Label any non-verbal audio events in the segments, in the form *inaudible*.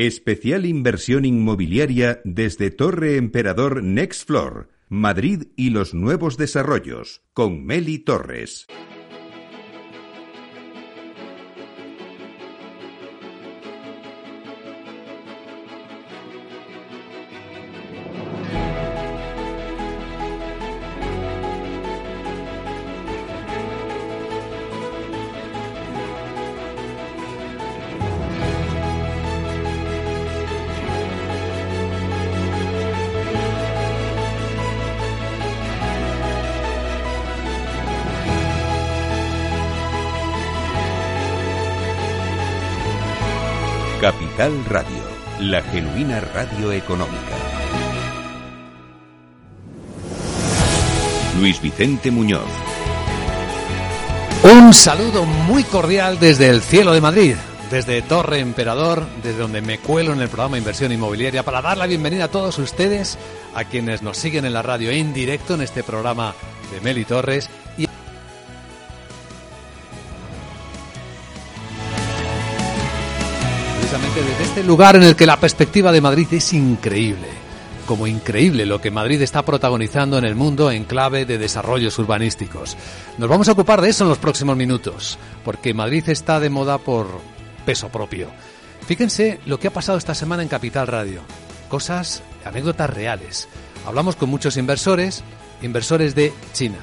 Especial inversión inmobiliaria desde Torre Emperador Next Floor, Madrid y los nuevos desarrollos, con Meli Torres. Radio, la genuina radio económica. Luis Vicente Muñoz. Un saludo muy cordial desde el cielo de Madrid, desde Torre Emperador, desde donde me cuelo en el programa Inversión Inmobiliaria para dar la bienvenida a todos ustedes, a quienes nos siguen en la radio en directo en este programa de Meli Torres este lugar en el que la perspectiva de Madrid es increíble. Como increíble lo que Madrid está protagonizando en el mundo en clave de desarrollos urbanísticos. Nos vamos a ocupar de eso en los próximos minutos, porque Madrid está de moda por peso propio. Fíjense lo que ha pasado esta semana en Capital Radio. Cosas, anécdotas reales. Hablamos con muchos inversores, inversores de China,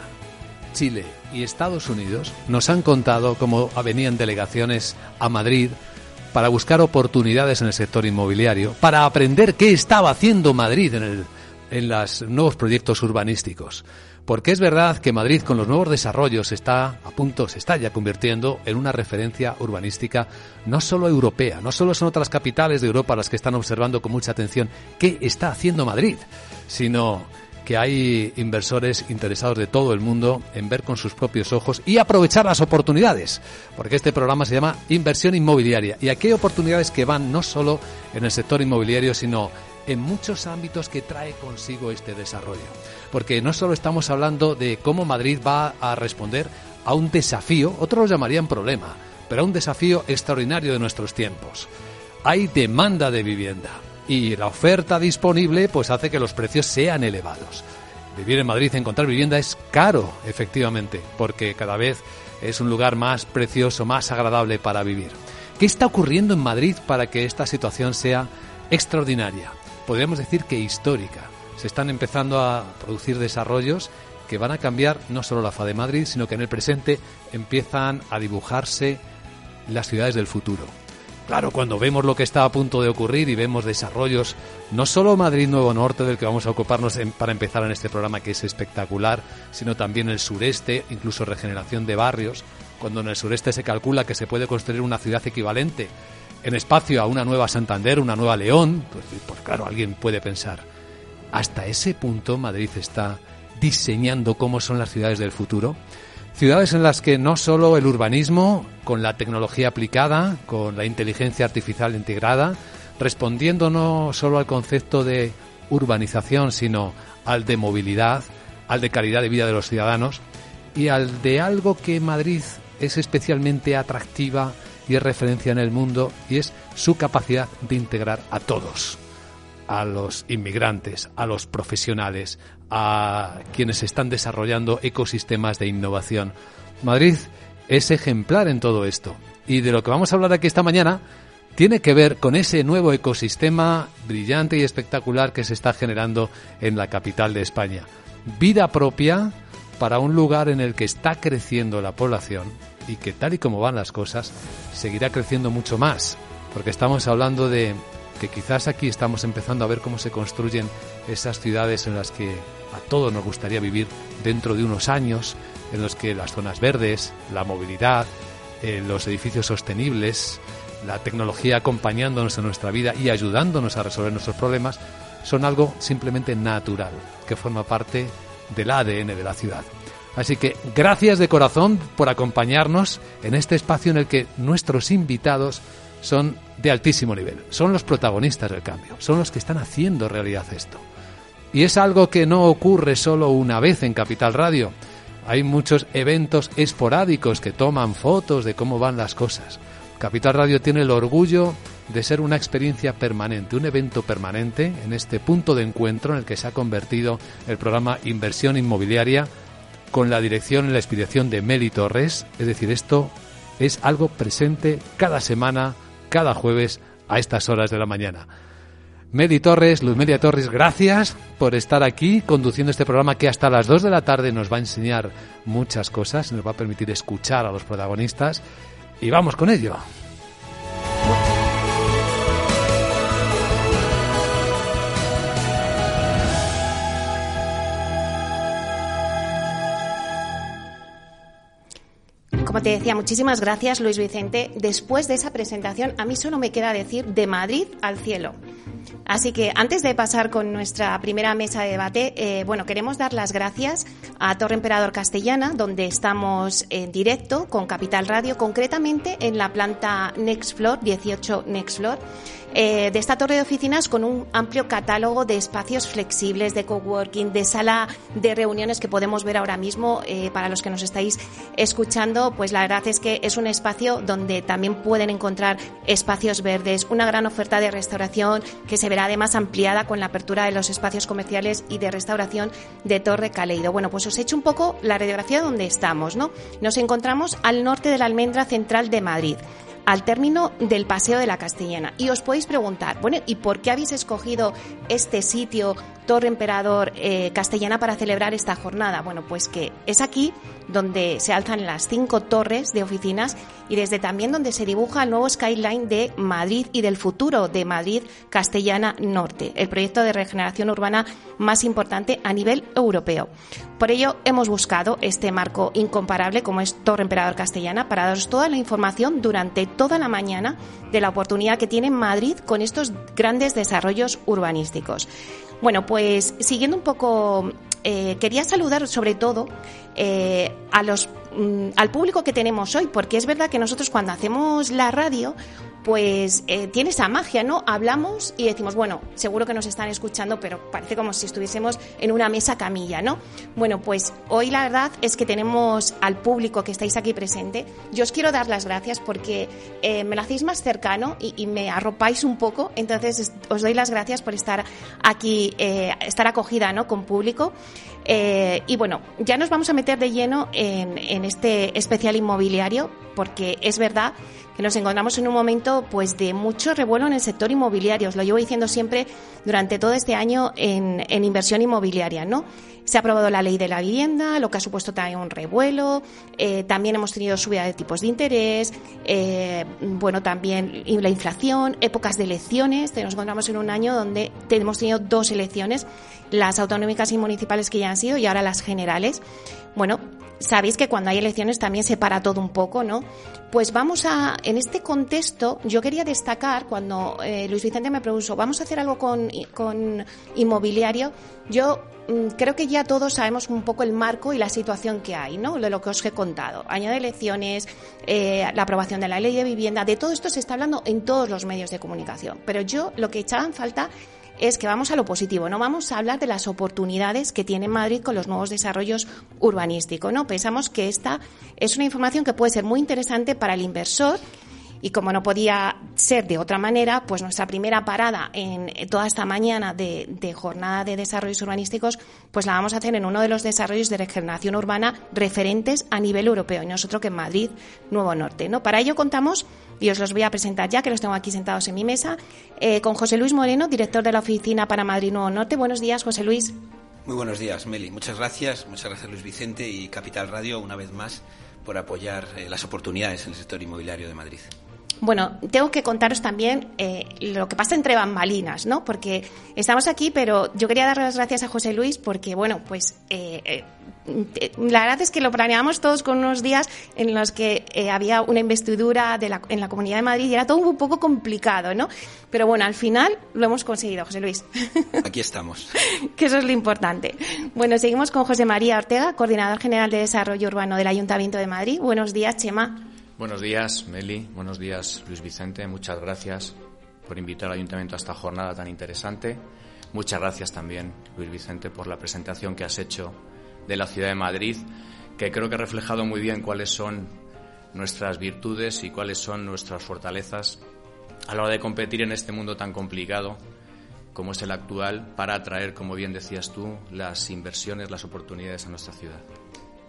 Chile y Estados Unidos. Nos han contado cómo venían delegaciones a Madrid para buscar oportunidades en el sector inmobiliario, para aprender qué estaba haciendo Madrid en, el, en los nuevos proyectos urbanísticos. Porque es verdad que Madrid con los nuevos desarrollos está a punto, se está ya convirtiendo en una referencia urbanística no solo europea, no solo son otras capitales de Europa las que están observando con mucha atención qué está haciendo Madrid, sino que hay inversores interesados de todo el mundo en ver con sus propios ojos y aprovechar las oportunidades, porque este programa se llama Inversión Inmobiliaria. Y aquí hay oportunidades que van no solo en el sector inmobiliario, sino en muchos ámbitos que trae consigo este desarrollo. Porque no solo estamos hablando de cómo Madrid va a responder a un desafío, otros lo llamarían problema, pero a un desafío extraordinario de nuestros tiempos. Hay demanda de vivienda y la oferta disponible pues hace que los precios sean elevados. Vivir en Madrid, encontrar vivienda es caro, efectivamente, porque cada vez es un lugar más precioso, más agradable para vivir. ¿Qué está ocurriendo en Madrid para que esta situación sea extraordinaria? Podríamos decir que histórica. Se están empezando a producir desarrollos que van a cambiar no solo la fa de Madrid, sino que en el presente empiezan a dibujarse las ciudades del futuro. Claro, cuando vemos lo que está a punto de ocurrir y vemos desarrollos, no solo Madrid Nuevo Norte, del que vamos a ocuparnos para empezar en este programa, que es espectacular, sino también el sureste, incluso regeneración de barrios, cuando en el sureste se calcula que se puede construir una ciudad equivalente en espacio a una nueva Santander, una nueva León, pues, pues claro, alguien puede pensar, hasta ese punto Madrid está diseñando cómo son las ciudades del futuro. Ciudades en las que no solo el urbanismo, con la tecnología aplicada, con la inteligencia artificial integrada, respondiendo no solo al concepto de urbanización, sino al de movilidad, al de calidad de vida de los ciudadanos y al de algo que Madrid es especialmente atractiva y es referencia en el mundo y es su capacidad de integrar a todos a los inmigrantes, a los profesionales, a quienes están desarrollando ecosistemas de innovación. Madrid es ejemplar en todo esto. Y de lo que vamos a hablar aquí esta mañana tiene que ver con ese nuevo ecosistema brillante y espectacular que se está generando en la capital de España. Vida propia para un lugar en el que está creciendo la población y que tal y como van las cosas seguirá creciendo mucho más, porque estamos hablando de que quizás aquí estamos empezando a ver cómo se construyen esas ciudades en las que a todos nos gustaría vivir dentro de unos años, en los que las zonas verdes, la movilidad, eh, los edificios sostenibles, la tecnología acompañándonos en nuestra vida y ayudándonos a resolver nuestros problemas, son algo simplemente natural, que forma parte del ADN de la ciudad. Así que gracias de corazón por acompañarnos en este espacio en el que nuestros invitados son de altísimo nivel, son los protagonistas del cambio, son los que están haciendo realidad esto. Y es algo que no ocurre solo una vez en Capital Radio. Hay muchos eventos esporádicos que toman fotos de cómo van las cosas. Capital Radio tiene el orgullo de ser una experiencia permanente, un evento permanente en este punto de encuentro en el que se ha convertido el programa Inversión Inmobiliaria con la dirección y la expedición de Meli Torres. Es decir, esto es algo presente cada semana, cada jueves a estas horas de la mañana. Meli Torres, Luz Media Torres, gracias por estar aquí conduciendo este programa que hasta las 2 de la tarde nos va a enseñar muchas cosas, nos va a permitir escuchar a los protagonistas y vamos con ello. Como te decía, muchísimas gracias Luis Vicente. Después de esa presentación, a mí solo me queda decir de Madrid al cielo. Así que antes de pasar con nuestra primera mesa de debate, eh, bueno, queremos dar las gracias a Torre Emperador Castellana, donde estamos en directo con Capital Radio, concretamente en la planta Next Floor, 18 Next Floor. Eh, de esta torre de oficinas con un amplio catálogo de espacios flexibles, de coworking, de sala de reuniones que podemos ver ahora mismo. Eh, para los que nos estáis escuchando, pues la verdad es que es un espacio donde también pueden encontrar espacios verdes, una gran oferta de restauración que se verá además ampliada con la apertura de los espacios comerciales y de restauración de Torre Caleido. Bueno, pues os he hecho un poco la radiografía donde estamos, ¿no? Nos encontramos al norte de la almendra central de Madrid al término del Paseo de la Castellana. Y os podéis preguntar, bueno, ¿y por qué habéis escogido este sitio, Torre Emperador eh, Castellana, para celebrar esta jornada? Bueno, pues que es aquí donde se alzan las cinco torres de oficinas y desde también donde se dibuja el nuevo skyline de Madrid y del futuro de Madrid Castellana Norte, el proyecto de regeneración urbana más importante a nivel europeo. Por ello, hemos buscado este marco incomparable como es Torre Emperador Castellana para daros toda la información durante toda la mañana de la oportunidad que tiene Madrid con estos grandes desarrollos urbanísticos. Bueno, pues siguiendo un poco, eh, quería saludar sobre todo eh, a los, mm, al público que tenemos hoy, porque es verdad que nosotros cuando hacemos la radio, pues eh, tiene esa magia, ¿no? Hablamos y decimos, bueno, seguro que nos están escuchando, pero parece como si estuviésemos en una mesa camilla, ¿no? Bueno, pues hoy la verdad es que tenemos al público que estáis aquí presente. Yo os quiero dar las gracias porque eh, me lo hacéis más cercano y, me arropáis un poco, entonces os doy las gracias por estar aquí, eh, estar acogida, ¿no? Con público. y bueno, ya nos vamos a meter de lleno en, en este especial inmobiliario porque es verdad que nos encontramos en un momento pues de mucho revuelo en el sector inmobiliario. Os lo llevo diciendo siempre durante todo este año en, inversión inmobiliaria, ¿no? Se ha aprobado la ley de la vivienda, lo que ha supuesto también un revuelo. Eh, también hemos tenido subida de tipos de interés. Eh, bueno, también la inflación, épocas de elecciones. Nos encontramos en un año donde hemos tenido dos elecciones, las autonómicas y municipales que ya han sido y ahora las generales. Bueno, sabéis que cuando hay elecciones también se para todo un poco, ¿no? Pues vamos a, en este contexto, yo quería destacar cuando eh, Luis Vicente me propuso, vamos a hacer algo con, con inmobiliario, yo mm, creo que ya todos sabemos un poco el marco y la situación que hay, ¿no? De lo que os he contado. Año de elecciones, eh, la aprobación de la ley de vivienda, de todo esto se está hablando en todos los medios de comunicación. Pero yo lo que echaba en falta es que vamos a lo positivo, no vamos a hablar de las oportunidades que tiene Madrid con los nuevos desarrollos urbanísticos, ¿no? Pensamos que esta es una información que puede ser muy interesante para el inversor y como no podía ser de otra manera, pues nuestra primera parada en toda esta mañana de, jornada de desarrollos urbanísticos, pues la vamos a hacer en uno de los desarrollos de regeneración urbana referentes a nivel europeo, y nosotros que en Madrid, Nuevo Norte. ¿no? Para ello contamos, y os los voy a presentar ya, que los tengo aquí sentados en mi mesa, eh, con José Luis Moreno, director de la Oficina para Madrid Nuevo Norte. Buenos días, José Luis. Muy buenos días, Meli. Muchas gracias. Muchas gracias, Luis Vicente y Capital Radio, una vez más, por apoyar eh, las oportunidades en el sector inmobiliario de Madrid. Bueno, tengo que contaros también eh, lo que pasa entre bambalinas, ¿no? Porque estamos aquí, pero yo quería dar las gracias a José Luis porque, bueno, pues eh, eh, la verdad es que lo planeamos todos con unos días en los que había una investidura de la, en la Comunidad de Madrid y era todo un poco complicado, ¿no? Pero bueno, al final lo hemos conseguido, José Luis. *laughs* Aquí estamos. que eso es lo importante. Bueno, seguimos con José María Ortega, coordinador general de Desarrollo Urbano del Ayuntamiento de Madrid. Buenos días, Chema. Buenos días, Meli. Buenos días, Luis Vicente. Muchas gracias por invitar al Ayuntamiento a esta jornada tan interesante. Muchas gracias también, Luis Vicente, por la presentación que has hecho de la ciudad de Madrid, que creo que ha reflejado muy bien cuáles son nuestras virtudes y cuáles son nuestras fortalezas a la hora de competir en este mundo tan complicado como es el actual para atraer, como bien decías tú, las inversiones, las oportunidades a nuestra ciudad.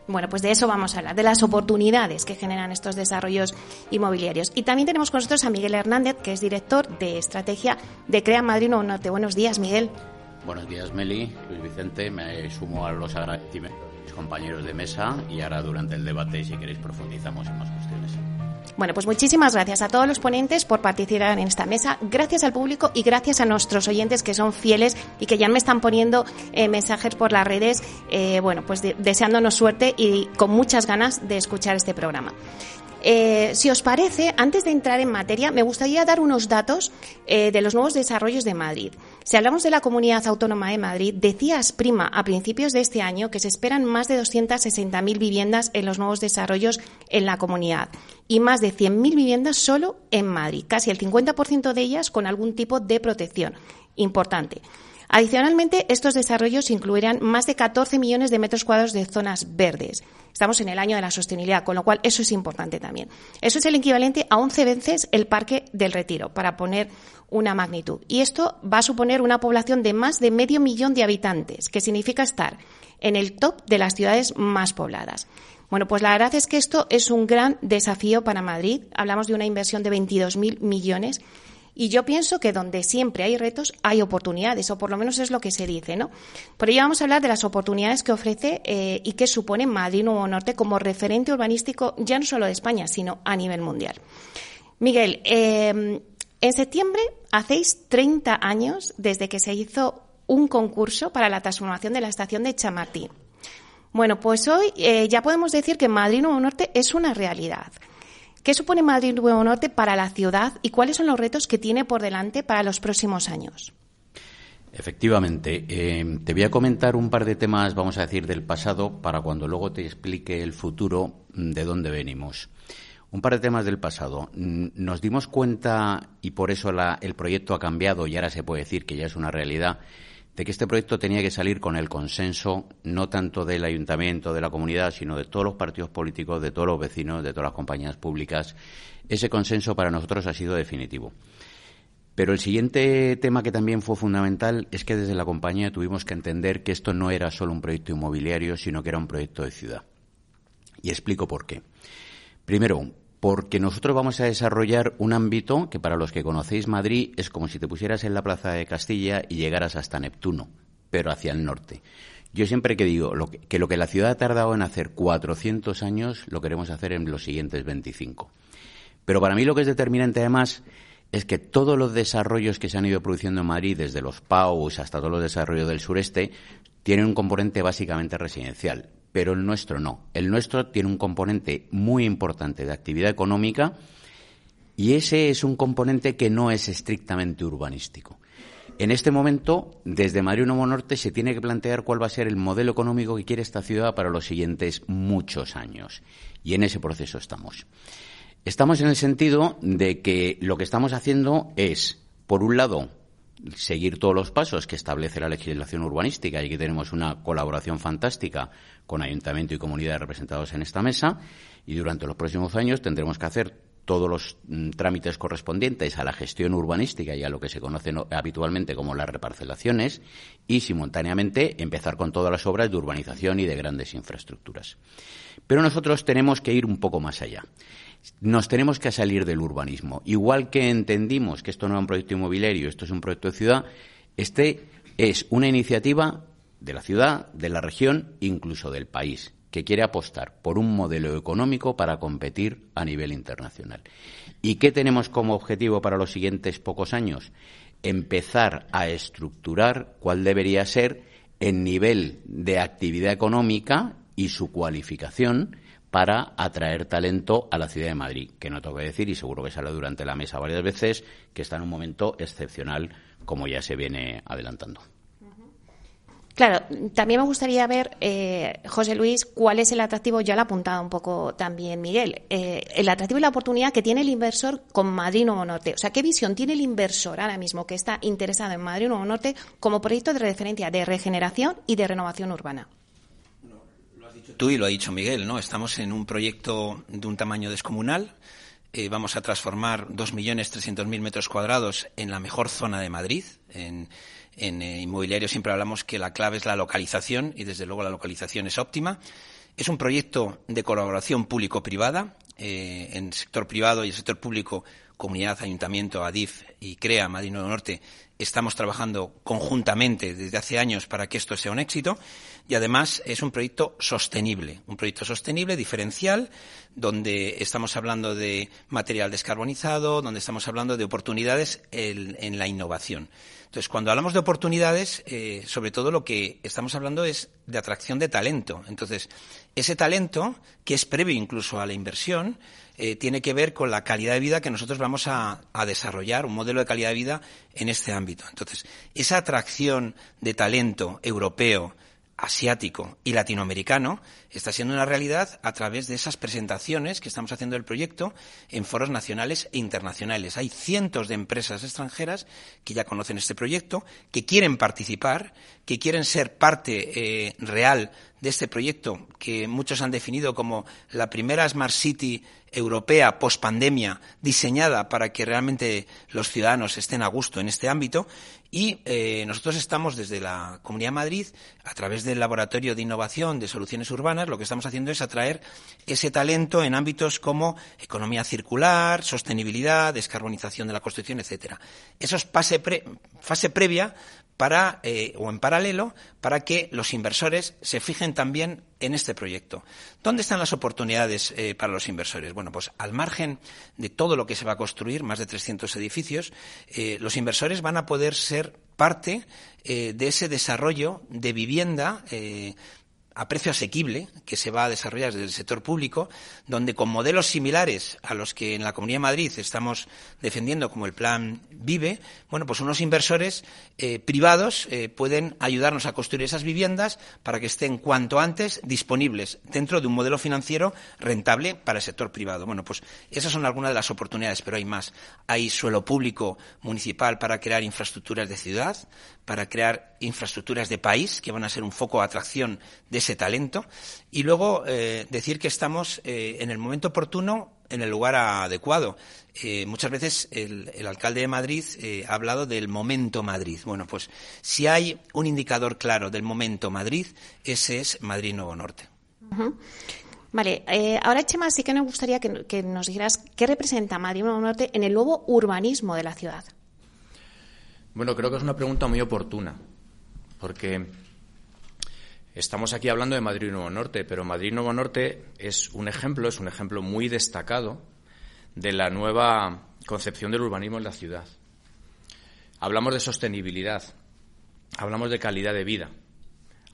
Bueno, pues de eso vamos a hablar, de las oportunidades que generan estos desarrollos inmobiliarios. Y también tenemos con nosotros a Miguel Hernández, que es director de estrategia de Crea Madrid Nuevo Norte. Buenos días, Miguel. Buenos días, Meli, Luis Vicente. Me sumo a los agradecimientos compañeros de mesa y ahora durante el debate, si queréis, profundizamos en más cuestiones. Bueno, pues muchísimas gracias a todos los ponentes por participar en esta mesa. Gracias al público y gracias a nuestros oyentes que son fieles y que ya me están poniendo eh, mensajes por las redes, eh, bueno, pues deseándonos suerte y con muchas ganas de escuchar este programa. Eh, si os parece, antes de entrar en materia, me gustaría dar unos datos eh, de los nuevos desarrollos de Madrid. Si hablamos de la Comunidad Autónoma de Madrid, decía Asprima a principios de este año que se esperan más de 260.000 viviendas en los nuevos desarrollos en la comunidad y más de 100.000 viviendas solo en Madrid, casi el 50% de ellas con algún tipo de protección. Importante. Adicionalmente, estos desarrollos incluirán más de 14 millones de metros cuadrados de zonas verdes. Estamos en el año de la sostenibilidad, con lo cual eso es importante también. Eso es el equivalente a 11 veces el Parque del Retiro, para poner una magnitud. Y esto va a suponer una población de más de medio millón de habitantes, que significa estar en el top de las ciudades más pobladas. Bueno, pues la verdad es que esto es un gran desafío para Madrid. Hablamos de una inversión de 22.000 millones y yo pienso que donde siempre hay retos hay oportunidades, o por lo menos es lo que se dice, ¿no? Por ello vamos a hablar de las oportunidades que ofrece eh, y que supone Madrid Nuevo Norte como referente urbanístico ya no solo de España, sino a nivel mundial. Miguel, eh, en septiembre hacéis 30 años desde que se hizo un concurso para la transformación de la estación de Chamartín. Bueno, pues hoy eh, ya podemos decir que Madrid Nuevo Norte es una realidad. ¿Qué supone Madrid Nuevo Norte para la ciudad y cuáles son los retos que tiene por delante para los próximos años? Efectivamente. Eh, te voy a comentar un par de temas, vamos a decir, del pasado para cuando luego te explique el futuro mm, de dónde venimos. Un par de temas del pasado. Mm, nos dimos cuenta, y por eso el proyecto ha cambiado y ahora se puede decir que ya es una realidad, de que este proyecto tenía que salir con el consenso no tanto del ayuntamiento, de la comunidad, sino de todos los partidos políticos, de todos los vecinos, de todas las compañías públicas. Ese consenso para nosotros ha sido definitivo. Pero el siguiente tema que también fue fundamental es que desde la compañía tuvimos que entender que esto no era solo un proyecto inmobiliario, sino que era un proyecto de ciudad. Y explico por qué. Primero, porque nosotros vamos a desarrollar un ámbito que para los que conocéis Madrid es como si te pusieras en la Plaza de Castilla y llegaras hasta Neptuno, pero hacia el norte. Yo siempre que digo que, lo que la ciudad ha tardado en hacer 400 años, lo queremos hacer en los siguientes 25. Pero para mí lo que es determinante además es que todos los desarrollos que se han ido produciendo en Madrid, desde los PAUs hasta todos los desarrollos del sureste, tienen un componente básicamente residencial pero el nuestro no. El nuestro tiene un componente muy importante de actividad económica y ese es un componente que no es estrictamente urbanístico. En este momento, desde Madrid Nuevo Norte se tiene que plantear cuál va a ser el modelo económico que quiere esta ciudad para los siguientes muchos años. Y en ese proceso estamos. Estamos en el sentido de que lo que estamos haciendo es, por un lado, seguir todos los pasos que establece la legislación urbanística y que tenemos una colaboración fantástica con ayuntamiento y comunidades representados en esta mesa y durante los próximos años tendremos que hacer todos los mm, trámites correspondientes a la gestión urbanística y a lo que se conoce habitualmente como las reparcelaciones y simultáneamente empezar con todas las obras de urbanización y de grandes infraestructuras. Pero nosotros tenemos que ir un poco más allá nos tenemos que salir del urbanismo. Igual que entendimos que esto no es un proyecto inmobiliario, esto es un proyecto de ciudad, este es una iniciativa de la ciudad, de la región, incluso del país, que quiere apostar por un modelo económico para competir a nivel internacional. ¿Y qué tenemos como objetivo para los siguientes pocos años? Empezar a estructurar cuál debería ser el nivel de actividad económica y su cualificación para atraer talento a la ciudad de Madrid, que no tengo que decir, y seguro que sale durante la mesa varias veces, que está en un momento excepcional, como ya se viene adelantando. Claro, también me gustaría ver, eh, José Luis, cuál es el atractivo, ya lo ha apuntado un poco también Miguel, eh, el atractivo y la oportunidad que tiene el inversor con Madrid Nuevo Norte. O sea, ¿qué visión tiene el inversor ahora mismo que está interesado en Madrid Nuevo Norte como proyecto de referencia de regeneración y de renovación urbana? Tú y lo ha dicho Miguel, ¿no? Estamos en un proyecto de un tamaño descomunal. eh, vamos a transformar 2.300.000 metros cuadrados en la mejor zona de Madrid. En, eh, inmobiliario siempre hablamos que la clave es la localización y desde luego la localización es óptima. Es un proyecto de colaboración público-privada. Eh, en el sector privado y el sector público, comunidad, ayuntamiento, ADIF y CREA, Madrid Nuevo Norte, estamos trabajando conjuntamente desde hace años para que esto sea un éxito y además es un proyecto sostenible, un proyecto sostenible, diferencial, donde estamos hablando de material descarbonizado, donde estamos hablando de oportunidades en, la innovación. Entonces, cuando hablamos de oportunidades, eh, sobre todo lo que estamos hablando es de atracción de talento. Entonces, ese talento, que es previo incluso a la inversión, eh, tiene que ver con la calidad de vida que nosotros vamos a, a, desarrollar, un modelo de calidad de vida en este ámbito. Entonces, esa atracción de talento europeo, asiático y latinoamericano está siendo una realidad a través de esas presentaciones que estamos haciendo del proyecto en foros nacionales e internacionales. Hay cientos de empresas extranjeras que ya conocen este proyecto, que quieren participar, que quieren ser parte eh, real de este proyecto que muchos han definido como la primera Smart City europea post pandemia diseñada para que realmente los ciudadanos estén a gusto en este ámbito y eh, nosotros estamos desde la Comunidad de Madrid a través del Laboratorio de Innovación de Soluciones Urbanas lo que estamos haciendo es atraer ese talento en ámbitos como economía circular, sostenibilidad, descarbonización de la construcción, etcétera. Eso es fase previa para, eh, o en paralelo para que los inversores se fijen también en este proyecto. ¿Dónde están las oportunidades eh, para los inversores? Bueno, pues al margen de todo lo que se va a construir, más de 300 edificios, eh, los inversores van a poder ser parte de ese desarrollo de vivienda a precio asequible que se va a desarrollar desde el sector público, donde con modelos similares a los que en la Comunidad de Madrid estamos defendiendo como el plan Vive, bueno, pues unos inversores eh, privados eh, pueden ayudarnos a construir esas viviendas para que estén cuanto antes disponibles dentro de un modelo financiero rentable para el sector privado. Bueno, pues esas son algunas de las oportunidades, pero hay más. Hay suelo público municipal para crear infraestructuras de ciudad, para crear infraestructuras de país que van a ser un foco de atracción de ese talento y luego eh, decir que estamos eh, en el momento oportuno en el lugar adecuado. Eh, muchas veces el, alcalde de Madrid ha hablado del momento Madrid. Bueno, pues si hay un indicador claro del momento Madrid, ese es Madrid Nuevo Norte. Vale, ahora Chema, sí que nos gustaría que, que, nos dijeras qué representa Madrid Nuevo Norte en el nuevo urbanismo de la ciudad. Bueno, creo que es una pregunta muy oportuna, porque Estamos aquí hablando de Madrid Nuevo Norte, pero Madrid Nuevo Norte es un ejemplo, es un ejemplo muy destacado de la nueva concepción del urbanismo en la ciudad. Hablamos de sostenibilidad, hablamos de calidad de vida,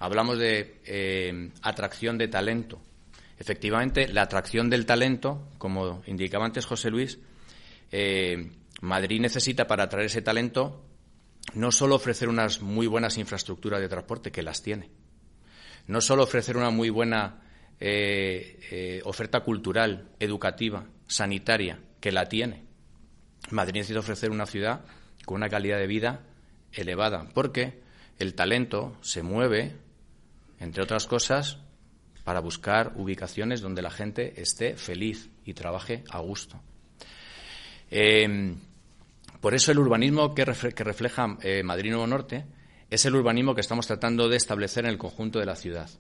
hablamos de eh, atracción de talento. Efectivamente, la atracción del talento, como indicaba antes José Luis, eh, Madrid necesita para atraer ese talento no solo ofrecer unas muy buenas infraestructuras de transporte, que las tiene, no solo ofrecer una muy buena eh, eh, oferta cultural, educativa, sanitaria, que la tiene. Madrid necesita ofrecer una ciudad con una calidad de vida elevada, porque el talento se mueve, entre otras cosas, para buscar ubicaciones donde la gente esté feliz y trabaje a gusto. Eh, por eso el urbanismo que, refleja Madrid Nuevo Norte es el urbanismo que estamos tratando de establecer en el conjunto de la ciudad.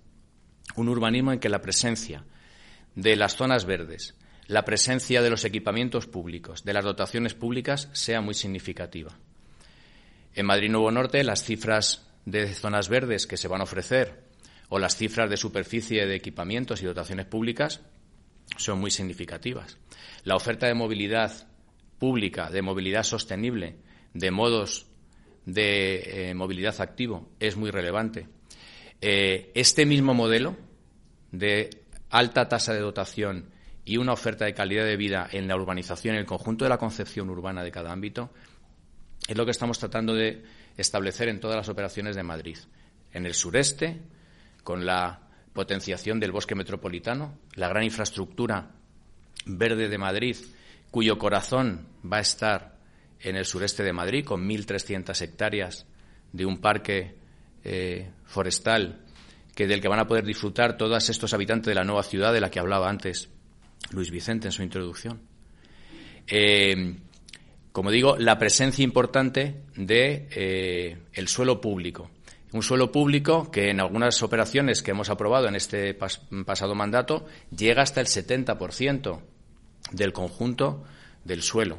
Un urbanismo en que la presencia de las zonas verdes, la presencia de los equipamientos públicos, de las dotaciones públicas, sea muy significativa. En Madrid Nuevo Norte, las cifras de zonas verdes que se van a ofrecer o las cifras de superficie de equipamientos y dotaciones públicas son muy significativas. La oferta de movilidad pública, de movilidad sostenible, de modos de eh, movilidad activo es muy relevante. Eh, este mismo modelo de alta tasa de dotación y una oferta de calidad de vida en la urbanización, en el conjunto de la concepción urbana de cada ámbito, es lo que estamos tratando de establecer en todas las operaciones de Madrid. En el sureste, con la potenciación del bosque metropolitano, la gran infraestructura verde de Madrid, cuyo corazón va a estar en el sureste de Madrid, con 1.300 hectáreas de un parque eh, forestal que del que van a poder disfrutar todos estos habitantes de la nueva ciudad de la que hablaba antes Luis Vicente en su introducción. Eh, como digo, la presencia importante de eh, el suelo público. Un suelo público que en algunas operaciones que hemos aprobado en este pasado mandato llega hasta el 70% del conjunto del suelo.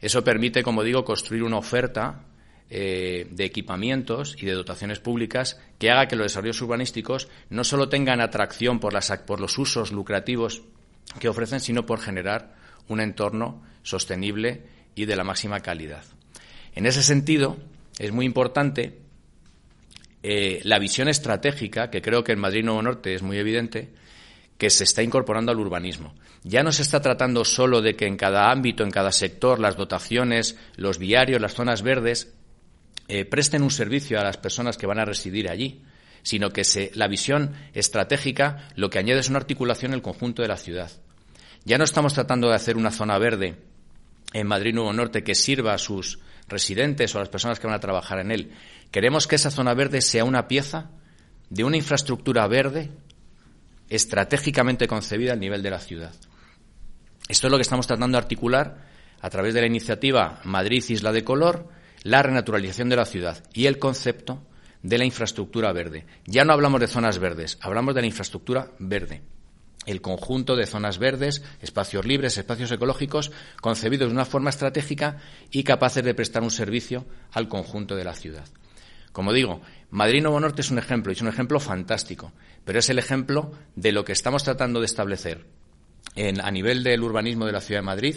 Eso permite, como digo, construir una oferta eh, de equipamientos y de dotaciones públicas que haga que los desarrollos urbanísticos no solo tengan atracción por, las, por los usos lucrativos que ofrecen, sino por generar un entorno sostenible y de la máxima calidad. En ese sentido, es muy importante eh, la visión estratégica, que creo que en Madrid Nuevo Norte es muy evidente, que se está incorporando al urbanismo. Ya no se está tratando solo de que en cada ámbito, en cada sector, las dotaciones, los viarios, las zonas verdes, eh, presten un servicio a las personas que van a residir allí, sino que se, la visión estratégica lo que añade es una articulación en el conjunto de la ciudad. Ya no estamos tratando de hacer una zona verde en Madrid Nuevo Norte que sirva a sus residentes o a las personas que van a trabajar en él. Queremos que esa zona verde sea una pieza de una infraestructura verde estratégicamente concebida al nivel de la ciudad. Esto es lo que estamos tratando de articular a través de la iniciativa Madrid Isla de Color, la renaturalización de la ciudad y el concepto de la infraestructura verde. Ya no hablamos de zonas verdes, hablamos de la infraestructura verde el conjunto de zonas verdes, espacios libres, espacios ecológicos, concebidos de una forma estratégica y capaces de prestar un servicio al conjunto de la ciudad. Como digo, Madrid Nuevo Norte es un ejemplo, y es un ejemplo fantástico, pero es el ejemplo de lo que estamos tratando de establecer a nivel del urbanismo de la ciudad de Madrid,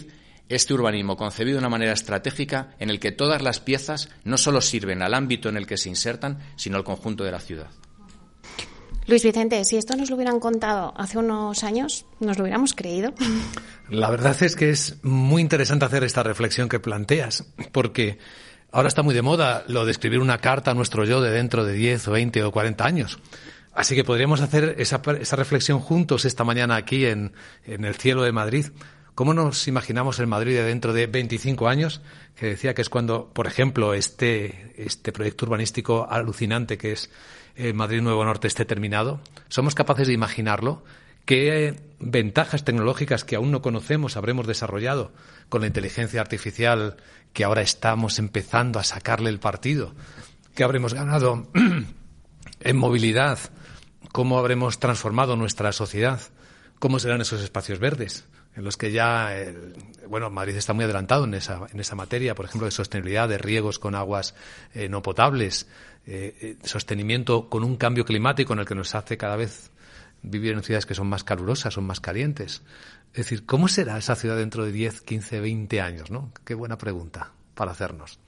este urbanismo concebido de una manera estratégica en el que todas las piezas no solo sirven al ámbito en el que se insertan, sino al conjunto de la ciudad. Luis Vicente, si esto nos lo hubieran contado hace unos años, ¿nos lo hubiéramos creído? La verdad es que es muy interesante hacer esta reflexión que planteas, porque ahora está muy de moda lo de escribir una carta a nuestro yo de dentro de 10 o 20 o 40 años. Así que podríamos hacer esa, esa reflexión juntos esta mañana aquí en, el cielo de Madrid. ¿Cómo nos imaginamos el Madrid de dentro de 25 años? Que decía que es cuando, por ejemplo, este, este proyecto urbanístico alucinante que es eh, Madrid Nuevo Norte esté terminado? ¿Somos capaces de imaginarlo? ¿Qué ventajas tecnológicas que aún no conocemos habremos desarrollado con la inteligencia artificial que ahora estamos empezando a sacarle el partido? ¿Qué habremos ganado *clears throat* en movilidad? ¿Cómo habremos transformado nuestra sociedad? ¿Cómo serán esos espacios verdes? en los que ya, bueno, Madrid está muy adelantado en esa, en esa materia, por ejemplo, de sostenibilidad de riegos con aguas eh, no potables, eh, eh, sostenimiento con un cambio climático en el que nos hace cada vez vivir en ciudades que son más calurosas, son más calientes. Es decir, ¿cómo será esa ciudad dentro de 10, 15, 20 años? ¿no? Qué buena pregunta para hacernos.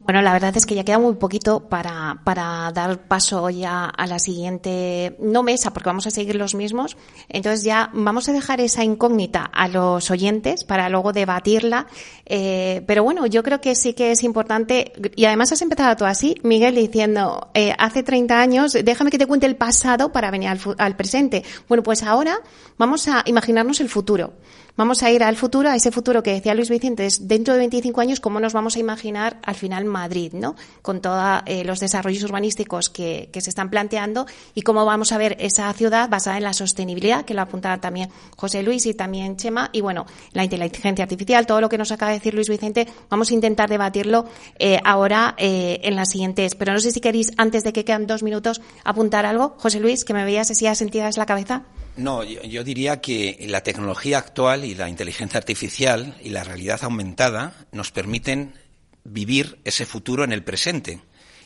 Bueno, la verdad es que ya queda muy poquito para, para dar paso ya a la siguiente, no mesa, porque vamos a seguir los mismos. Entonces ya vamos a dejar esa incógnita a los oyentes para luego debatirla. Eh, pero bueno, yo creo que sí que es importante, y además has empezado tú así, Miguel, diciendo, eh, hace 30 años, déjame que te cuente el pasado para venir al, al presente. Bueno, pues ahora vamos a imaginarnos el futuro. Vamos a ir al futuro, a ese futuro que decía Luis Vicente, es dentro de 25 años, cómo nos vamos a imaginar al final Madrid, ¿no? Con todos eh, los desarrollos urbanísticos que, se están planteando y cómo vamos a ver esa ciudad basada en la sostenibilidad, que lo apuntaba también José Luis y también Chema, y bueno, la inteligencia artificial, todo lo que nos acaba de decir Luis Vicente, vamos a intentar debatirlo eh, ahora eh, en las siguientes. Pero no sé si queréis, antes de que quedan dos minutos, apuntar algo. José Luis, que me veías así a sentidas la cabeza. No, yo, diría que la tecnología actual y la inteligencia artificial y la realidad aumentada nos permiten vivir ese futuro en el presente.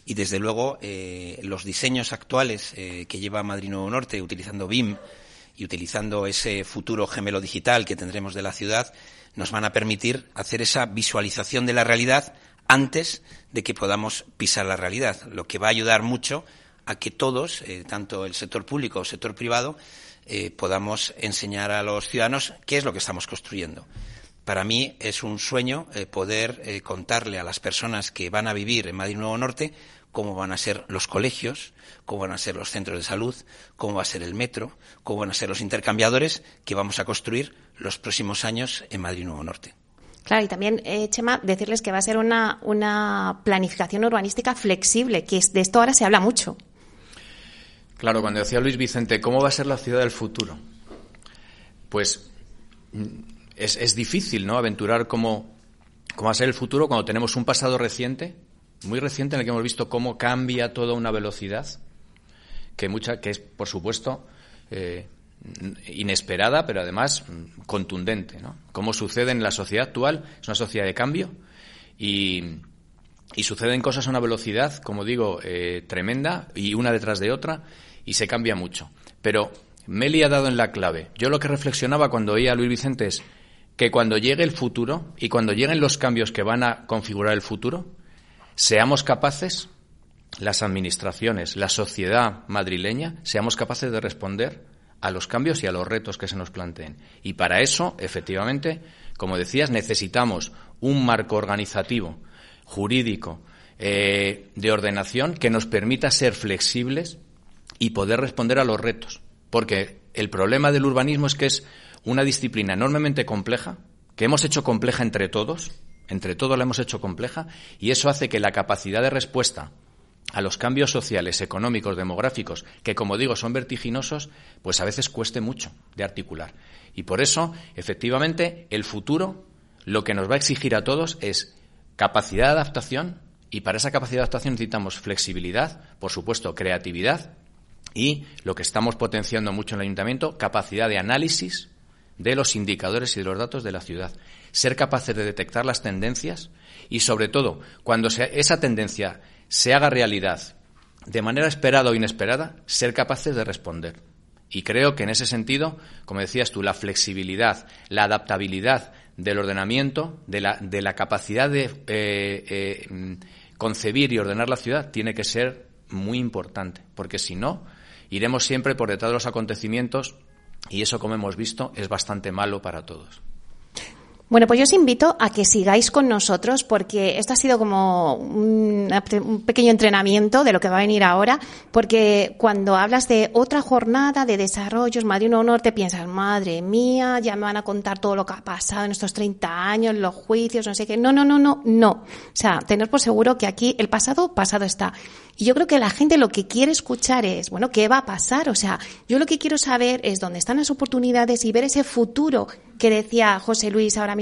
Y desde luego eh, los diseños actuales eh, que lleva Madrid Nuevo Norte utilizando BIM y utilizando ese futuro gemelo digital que tendremos de la ciudad nos van a permitir hacer esa visualización de la realidad antes de que podamos pisar la realidad, lo que va a ayudar mucho a que todos, eh, tanto el sector público o el sector privado, eh, podamos enseñar a los ciudadanos qué es lo que estamos construyendo. Para mí es un sueño eh, poder eh, contarle a las personas que van a vivir en Madrid Nuevo Norte cómo van a ser los colegios, cómo van a ser los centros de salud, cómo va a ser el metro, cómo van a ser los intercambiadores que vamos a construir los próximos años en Madrid Nuevo Norte. Claro, y también, Chema, decirles que va a ser una, una planificación urbanística flexible, que de esto ahora se habla mucho. Claro, cuando decía Luis Vicente, ¿cómo va a ser la ciudad del futuro? Pues mm, es, difícil ¿no? aventurar cómo, cómo va a ser el futuro cuando tenemos un pasado reciente, muy reciente, en el que hemos visto cómo cambia toda una velocidad, que, mucha, que es, por supuesto, eh, inesperada, pero además mm, contundente. ¿no? Cómo sucede en la sociedad actual, es una sociedad de cambio y, y suceden cosas a una velocidad, como digo, eh, tremenda y una detrás de otra y se cambia mucho. Pero Meli ha dado en la clave. Yo lo que reflexionaba cuando oía a Luis Vicente es que cuando llegue el futuro y cuando lleguen los cambios que van a configurar el futuro, seamos capaces, las administraciones, la sociedad madrileña, seamos capaces de responder a los cambios y a los retos que se nos planteen. Y para eso, efectivamente, como decías, necesitamos un marco organizativo, jurídico, eh, de ordenación que nos permita ser flexibles y poder responder a los retos. Porque el problema del urbanismo es que es una disciplina enormemente compleja, que hemos hecho compleja entre todos, entre todos la hemos hecho compleja, y eso hace que la capacidad de respuesta a los cambios sociales, económicos, demográficos, que como digo son vertiginosos, pues a veces cueste mucho de articular. Y por eso, efectivamente, el futuro lo que nos va a exigir a todos es capacidad de adaptación y para esa capacidad de adaptación necesitamos flexibilidad, por supuesto, creatividad y lo que estamos potenciando mucho en el ayuntamiento, capacidad de análisis de los indicadores y de los datos de la ciudad. Ser capaces de detectar las tendencias y, sobre todo, cuando esa tendencia se haga realidad de manera esperada o inesperada, ser capaces de responder. Y creo que en ese sentido, como decías tú, la flexibilidad, la adaptabilidad del ordenamiento, de la, de la capacidad de eh, eh, concebir y ordenar la ciudad, tiene que ser muy importante, porque si no, iremos siempre por detrás de los acontecimientos y eso, como hemos visto, es bastante malo para todos. Bueno, pues yo os invito a que sigáis con nosotros porque esto ha sido como un, pequeño entrenamiento de lo que va a venir ahora, porque cuando hablas de otra jornada de desarrollos Madrid Nuevo Norte piensas, madre mía, ya me van a contar todo lo que ha pasado en estos 30 años, los juicios, no sé qué. No, no, no, no, no. O sea, tener por seguro que aquí el pasado, pasado está. Y yo creo que la gente lo que quiere escuchar es, bueno, ¿qué va a pasar? O sea, yo lo que quiero saber es dónde están las oportunidades y ver ese futuro que decía José Luis ahora mismo.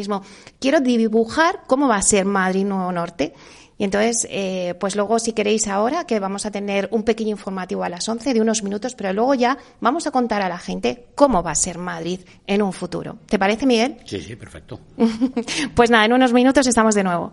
Quiero dibujar cómo va a ser Madrid Nuevo Norte. Y entonces, eh, pues luego si queréis ahora, que vamos a tener un pequeño informativo a las 11 de unos minutos, pero luego ya vamos a contar a la gente cómo va a ser Madrid en un futuro. ¿Te parece, Miguel? Sí, sí, perfecto. *laughs* pues nada, en unos minutos estamos de nuevo.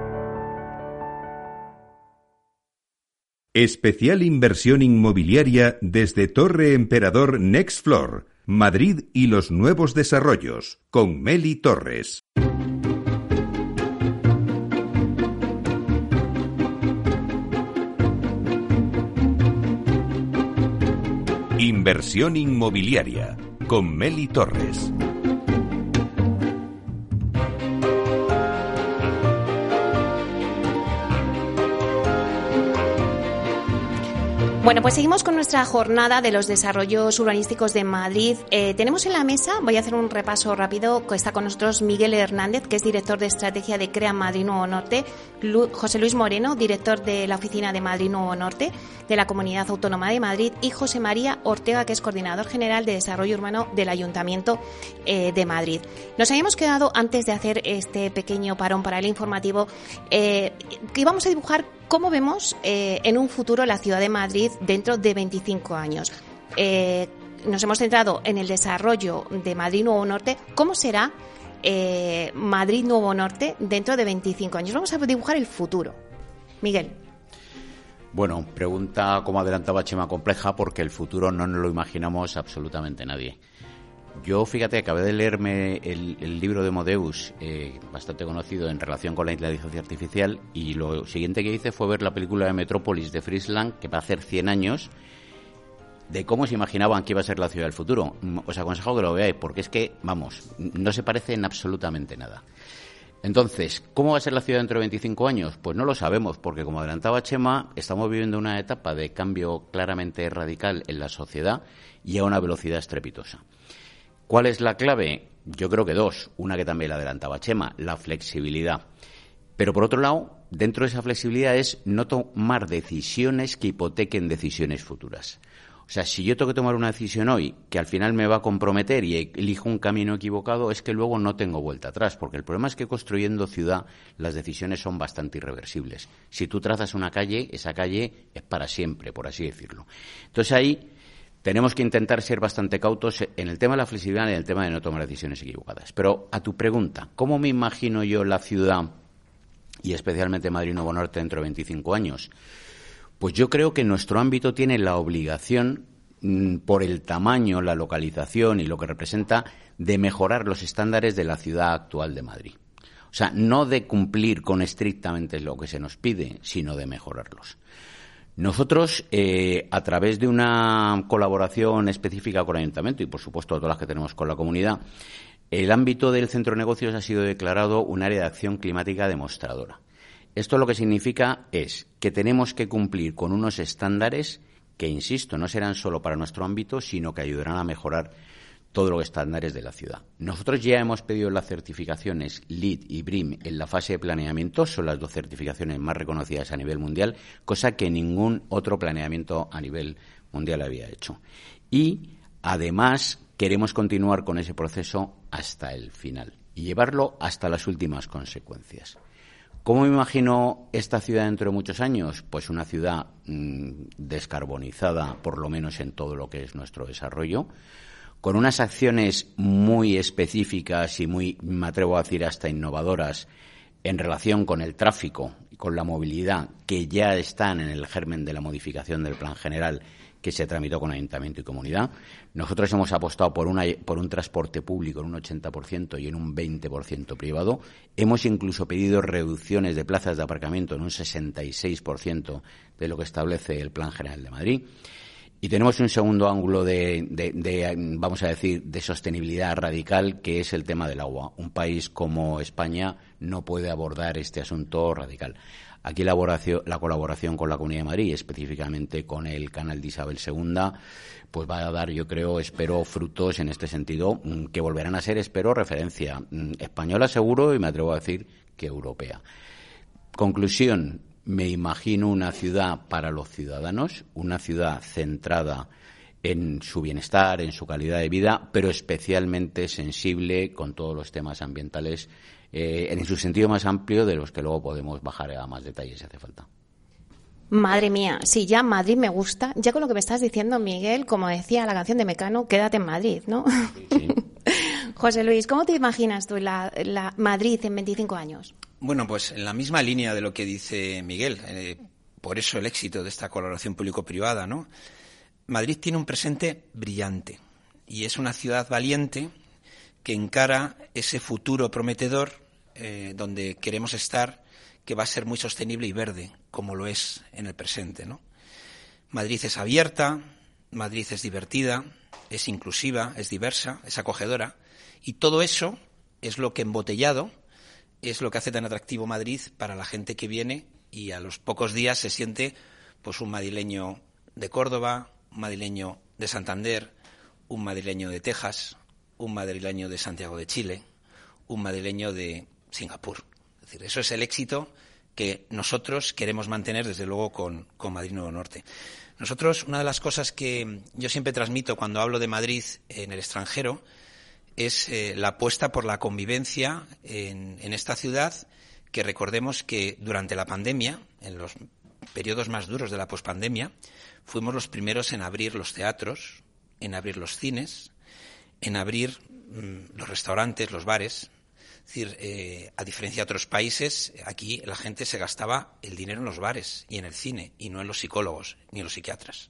Especial inversión inmobiliaria desde Torre Emperador Next Floor, Madrid y los nuevos desarrollos, con Meli Torres. Inversión inmobiliaria, con Meli Torres. Bueno, pues seguimos con nuestra jornada de los desarrollos urbanísticos de Madrid. Eh, tenemos en la mesa, voy a hacer un repaso rápido, está con nosotros Miguel Hernández, que es director de estrategia de CREA Madrid Nuevo Norte, José Luis Moreno, director de la oficina de Madrid Nuevo Norte de la Comunidad Autónoma de Madrid, y José María Ortega, que es coordinador general de desarrollo urbano del Ayuntamiento eh, de Madrid. Nos habíamos quedado, antes de hacer este pequeño parón para el informativo, eh, que íbamos a dibujar cómo vemos eh, en un futuro la ciudad de Madrid dentro de 25 años. Eh, nos hemos centrado en el desarrollo de Madrid Nuevo Norte. ¿Cómo será eh, Madrid Nuevo Norte dentro de 25 años? Vamos a dibujar el futuro. Miguel. Bueno, pregunta como adelantaba Chema compleja porque el futuro no nos lo imaginamos absolutamente nadie. Yo, fíjate, acabé de leerme el, libro de Modeus, eh, bastante conocido en relación con la inteligencia artificial, y lo siguiente que hice fue ver la película de Metrópolis de Friesland, que va a hacer 100 años, de cómo se imaginaban que iba a ser la ciudad del futuro. Mm, os aconsejo que lo veáis, porque es que, vamos, no se parece en absolutamente nada. Entonces, ¿cómo va a ser la ciudad dentro de 25 años? Pues no lo sabemos, porque como adelantaba Chema, estamos viviendo una etapa de cambio claramente radical en la sociedad y a una velocidad estrepitosa. ¿Cuál es la clave? Yo creo que dos. Una que también la adelantaba Chema, la flexibilidad. Pero por otro lado, dentro de esa flexibilidad es no tomar decisiones que hipotequen decisiones futuras. O sea, si yo tengo que tomar una decisión hoy que al final me va a comprometer y elijo un camino equivocado, es que luego no tengo vuelta atrás, porque el problema es que construyendo ciudad las decisiones son bastante irreversibles. Si tú trazas una calle, esa calle es para siempre, por así decirlo. Entonces ahí tenemos que intentar ser bastante cautos en el tema de la flexibilidad y en el tema de no tomar decisiones equivocadas. Pero a tu pregunta, ¿cómo me imagino yo la ciudad y especialmente Madrid Nuevo Norte dentro de 25 años? Pues yo creo que nuestro ámbito tiene la obligación, mm, por el tamaño, la localización y lo que representa, de mejorar los estándares de la ciudad actual de Madrid. O sea, no de cumplir con estrictamente lo que se nos pide, sino de mejorarlos. Nosotros, eh, a través de una colaboración específica con el Ayuntamiento y, por supuesto, todas las que tenemos con la comunidad, el ámbito del centro de negocios ha sido declarado un área de acción climática demostradora. Esto lo que significa es que tenemos que cumplir con unos estándares que, insisto, no serán solo para nuestro ámbito, sino que ayudarán a mejorar todos los estándares de la ciudad. Nosotros ya hemos pedido las certificaciones LEED y BRIM en la fase de planeamiento, son las dos certificaciones más reconocidas a nivel mundial, cosa que ningún otro planeamiento a nivel mundial había hecho. Y además queremos continuar con ese proceso hasta el final y llevarlo hasta las últimas consecuencias. ¿Cómo me imagino esta ciudad dentro de muchos años? Pues una ciudad mm, descarbonizada, por lo menos en todo lo que es nuestro desarrollo, con unas acciones muy específicas y muy, me atrevo a decir, hasta innovadoras en relación con el tráfico y con la movilidad que ya están en el germen de la modificación del plan general que se tramitó con ayuntamiento y comunidad. Nosotros hemos apostado por, un transporte público en un 80% y en un 20% privado. Hemos incluso pedido reducciones de plazas de aparcamiento en un 66% de lo que establece el Plan General de Madrid. Y tenemos un segundo ángulo de, vamos a decir, de sostenibilidad radical, que es el tema del agua. Un país como España no puede abordar este asunto radical. Aquí la, la colaboración con la Comunidad de Madrid, específicamente con el canal de Isabel II, pues va a dar, yo creo, espero, frutos en este sentido, mm, que volverán a ser, espero, referencia mm, española seguro y me atrevo a decir que europea. Conclusión, me imagino una ciudad para los ciudadanos, una ciudad centrada en su bienestar, en su calidad de vida, pero especialmente sensible con todos los temas ambientales eh, en su sentido más amplio de los que luego podemos bajar a más detalles si hace falta. Madre mía, si ya Madrid me gusta, ya con lo que me estás diciendo, Miguel, como decía la canción de Mecano, quédate en Madrid, ¿no? *laughs* José Luis, ¿cómo te imaginas tú la, Madrid en 25 años? Bueno, pues en la misma línea de lo que dice Miguel, eh, por eso el éxito de esta colaboración público-privada, ¿no? Madrid tiene un presente brillante y es una ciudad valiente que encara ese futuro prometedor eh, donde queremos estar, que va a ser muy sostenible y verde, como lo es en el presente, ¿no? Madrid es abierta, Madrid es divertida, es inclusiva, es diversa, es acogedora, y todo eso es lo que embotellado es lo que hace tan atractivo Madrid para la gente que viene y a los pocos días se siente pues un madrileño de Córdoba, un madrileño de Santander, un madrileño de Texas, un madrileño de Santiago de Chile, un madrileño de Singapur. Es decir, eso es el éxito que nosotros queremos mantener, desde luego, con, con Madrid Nuevo Norte. Nosotros, una de las cosas que yo siempre transmito cuando hablo de Madrid en el extranjero es eh, la apuesta por la convivencia en, esta ciudad, que recordemos que durante la pandemia, en los periodos más duros de la pospandemia, fuimos los primeros en abrir los teatros, en abrir los cines, en abrir mmm, los restaurantes, los bares, es decir, eh, a diferencia de otros países, aquí la gente se gastaba el dinero en los bares y en el cine, y no en los psicólogos ni en los psiquiatras.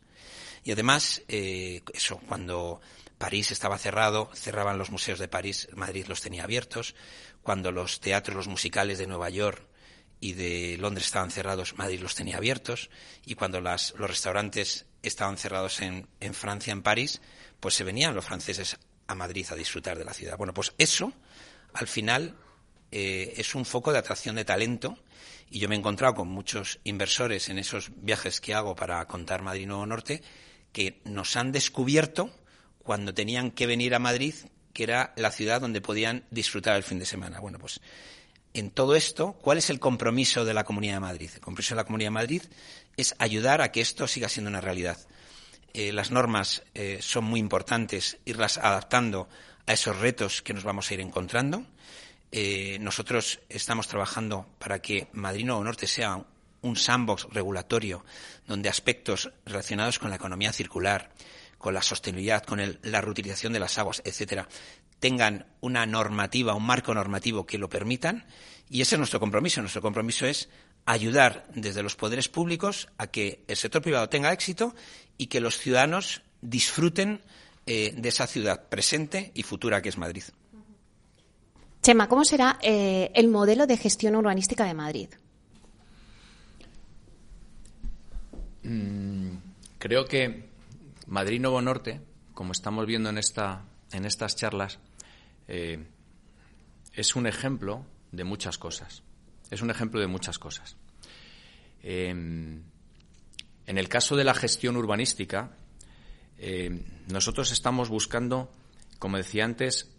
Y además, eh, eso, cuando París estaba cerrado, cerraban los museos de París, Madrid los tenía abiertos. Cuando los teatros, los musicales de Nueva York y de Londres estaban cerrados, Madrid los tenía abiertos. Y cuando las, los restaurantes estaban cerrados en, en Francia, en París, pues se venían los franceses a Madrid a disfrutar de la ciudad. Bueno, pues eso al final eh, es un foco de atracción de talento y yo me he encontrado con muchos inversores en esos viajes que hago para contar Madrid Nuevo Norte que nos han descubierto cuando tenían que venir a Madrid, que era la ciudad donde podían disfrutar el fin de semana. Bueno, pues en todo esto, ¿cuál es el compromiso de la Comunidad de Madrid? El compromiso de la Comunidad de Madrid es ayudar a que esto siga siendo una realidad. Eh, las normas eh, son muy importantes, irlas adaptando a esos retos que nos vamos a ir encontrando. Eh, nosotros estamos trabajando para que Madrid Nuevo Norte sea un sandbox regulatorio donde aspectos relacionados con la economía circular, con la sostenibilidad, con el, la reutilización de las aguas, etcétera, tengan una normativa, un marco normativo que lo permitan. Y ese es nuestro compromiso. Nuestro compromiso es ayudar desde los poderes públicos a que el sector privado tenga éxito y que los ciudadanos disfruten eh, de esa ciudad presente y futura que es Madrid. Chema, ¿cómo será eh, el modelo de gestión urbanística de Madrid? Mm, creo que Madrid Nuevo Norte, como estamos viendo en, esta, en estas charlas, eh, es un ejemplo de muchas cosas. Es un ejemplo de muchas cosas. Eh, en el caso de la gestión urbanística, eh, nosotros estamos buscando, como decía antes,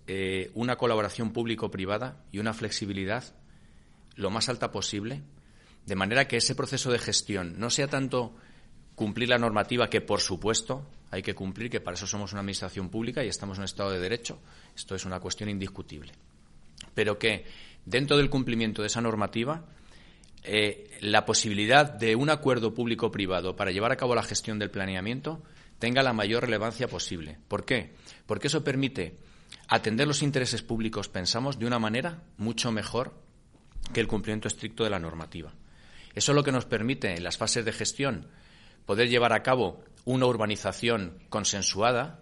una colaboración público-privada y una flexibilidad lo más alta posible, de manera que ese proceso de gestión no sea tanto cumplir la normativa que, por supuesto, hay que cumplir, que para eso somos una administración pública y estamos en un Estado de Derecho. Esto es una cuestión indiscutible. Pero que, dentro del cumplimiento de esa normativa, eh, la posibilidad de un acuerdo público-privado para llevar a cabo la gestión del planeamiento tenga la mayor relevancia posible. ¿Por qué? Porque eso permite atender los intereses públicos, pensamos, de una manera mucho mejor que el cumplimiento estricto de la normativa. Eso es lo que nos permite, en las fases de gestión, poder llevar a cabo una urbanización consensuada,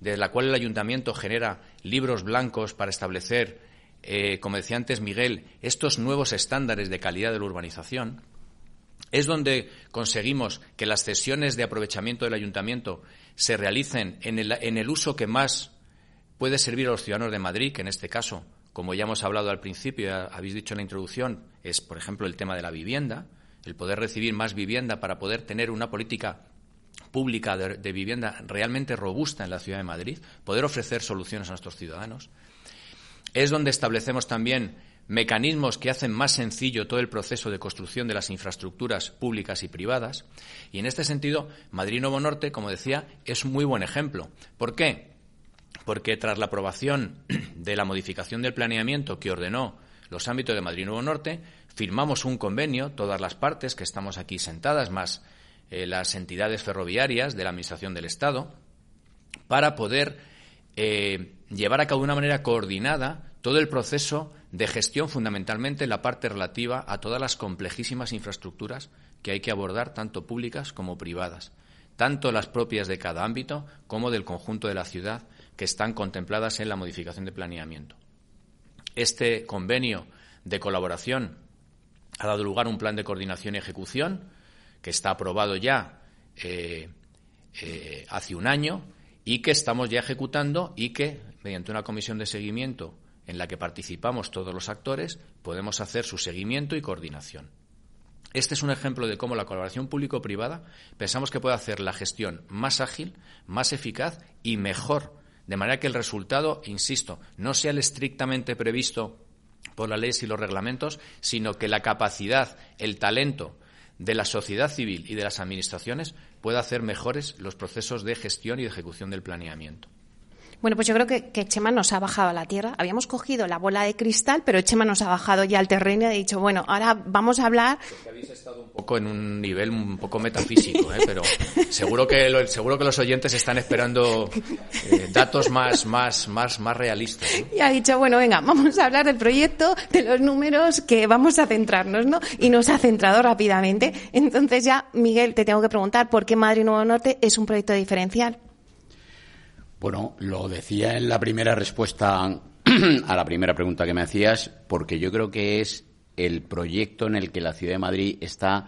de la cual el ayuntamiento genera libros blancos para establecer, eh, como decía antes Miguel, estos nuevos estándares de calidad de la urbanización es donde conseguimos que las cesiones de aprovechamiento del ayuntamiento se realicen en el, en el, uso que más puede servir a los ciudadanos de Madrid, que en este caso, como ya hemos hablado al principio, habéis dicho en la introducción, es, por ejemplo, el tema de la vivienda, el poder recibir más vivienda para poder tener una política pública de, vivienda realmente robusta en la ciudad de Madrid, poder ofrecer soluciones a nuestros ciudadanos. Es donde establecemos también mecanismos que hacen más sencillo todo el proceso de construcción de las infraestructuras públicas y privadas. Y en este sentido, Madrid Nuevo Norte, como decía, es un muy buen ejemplo. ¿Por qué? Porque tras la aprobación *clears throat* de la modificación del planeamiento que ordenó los ámbitos de Madrid Nuevo Norte, firmamos un convenio, todas las partes que estamos aquí sentadas, más eh, las entidades ferroviarias de la Administración del Estado, para poder eh, llevar a cabo de una manera coordinada todo el proceso de gestión, fundamentalmente la parte relativa a todas las complejísimas infraestructuras que hay que abordar, tanto públicas como privadas, tanto las propias de cada ámbito como del conjunto de la ciudad, que están contempladas en la modificación de planeamiento. Este convenio de colaboración ha dado lugar un plan de coordinación y ejecución que está aprobado ya eh, eh, hace un año y que estamos ya ejecutando y que, mediante una comisión de seguimiento en la que participamos todos los actores, podemos hacer su seguimiento y coordinación. Este es un ejemplo de cómo la colaboración público-privada pensamos que puede hacer la gestión más ágil, más eficaz y mejor, de manera que el resultado, insisto, no sea el estrictamente previsto por las leyes y los reglamentos, sino que la capacidad, el talento de la sociedad civil y de las administraciones pueda hacer mejores los procesos de gestión y de ejecución del planeamiento. Bueno, pues yo creo que, Chema nos ha bajado a la tierra. Habíamos cogido la bola de cristal, pero Chema nos ha bajado ya al terreno y ha dicho, bueno, ahora vamos a hablar. habéis estado un poco en un nivel un poco metafísico, ¿eh? pero seguro que seguro que los oyentes están esperando eh, datos más más más más realistas. Y ha dicho, bueno, venga, vamos a hablar del proyecto, de los números, que vamos a centrarnos, ¿no? Y nos ha centrado rápidamente. Entonces ya, Miguel, te tengo que preguntar por qué Madrid Nuevo Norte es un proyecto diferencial. Bueno, lo decía en la primera respuesta *clears throat* a la primera pregunta que me hacías, porque yo creo que es el proyecto en el que la Ciudad de Madrid está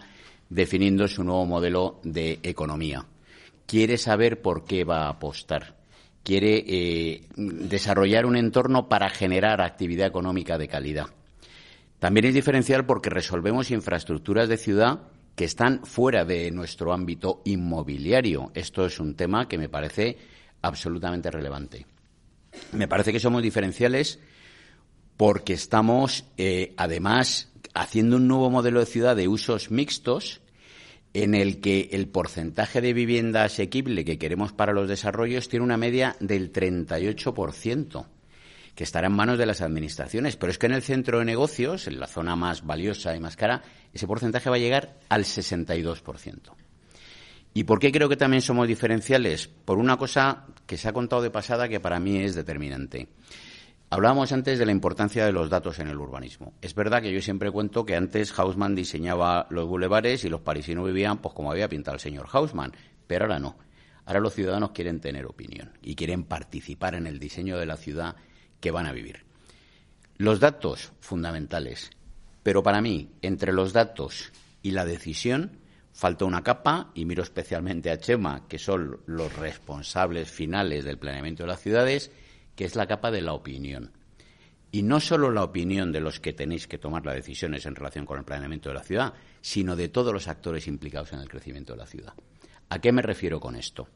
definiendo su nuevo modelo de economía. Quiere saber por qué va a apostar. Quiere eh, desarrollar un entorno para generar actividad económica de calidad. También es diferencial porque resolvemos infraestructuras de ciudad que están fuera de nuestro ámbito inmobiliario. Esto es un tema que me parece absolutamente relevante. Me parece que somos diferenciales porque estamos, eh, además, haciendo un nuevo modelo de ciudad de usos mixtos en el que el porcentaje de vivienda asequible que queremos para los desarrollos tiene una media del 38%, que estará en manos de las administraciones. Pero es que en el centro de negocios, en la zona más valiosa y más cara, ese porcentaje va a llegar al 62%. ¿Y por qué creo que también somos diferenciales? Por una cosa que se ha contado de pasada que para mí es determinante. Hablábamos antes de la importancia de los datos en el urbanismo. Es verdad que yo siempre cuento que antes Hausmann diseñaba los bulevares y los parisinos vivían pues como había pintado el señor Hausmann, pero ahora no. Ahora los ciudadanos quieren tener opinión y quieren participar en el diseño de la ciudad que van a vivir. Los datos fundamentales, pero para mí entre los datos y la decisión falta una capa, y miro especialmente a Chema, que son los responsables finales del planeamiento de las ciudades, que es la capa de la opinión. Y no solo la opinión de los que tenéis que tomar las decisiones en relación con el planeamiento de la ciudad, sino de todos los actores implicados en el crecimiento de la ciudad. ¿A qué me refiero con esto?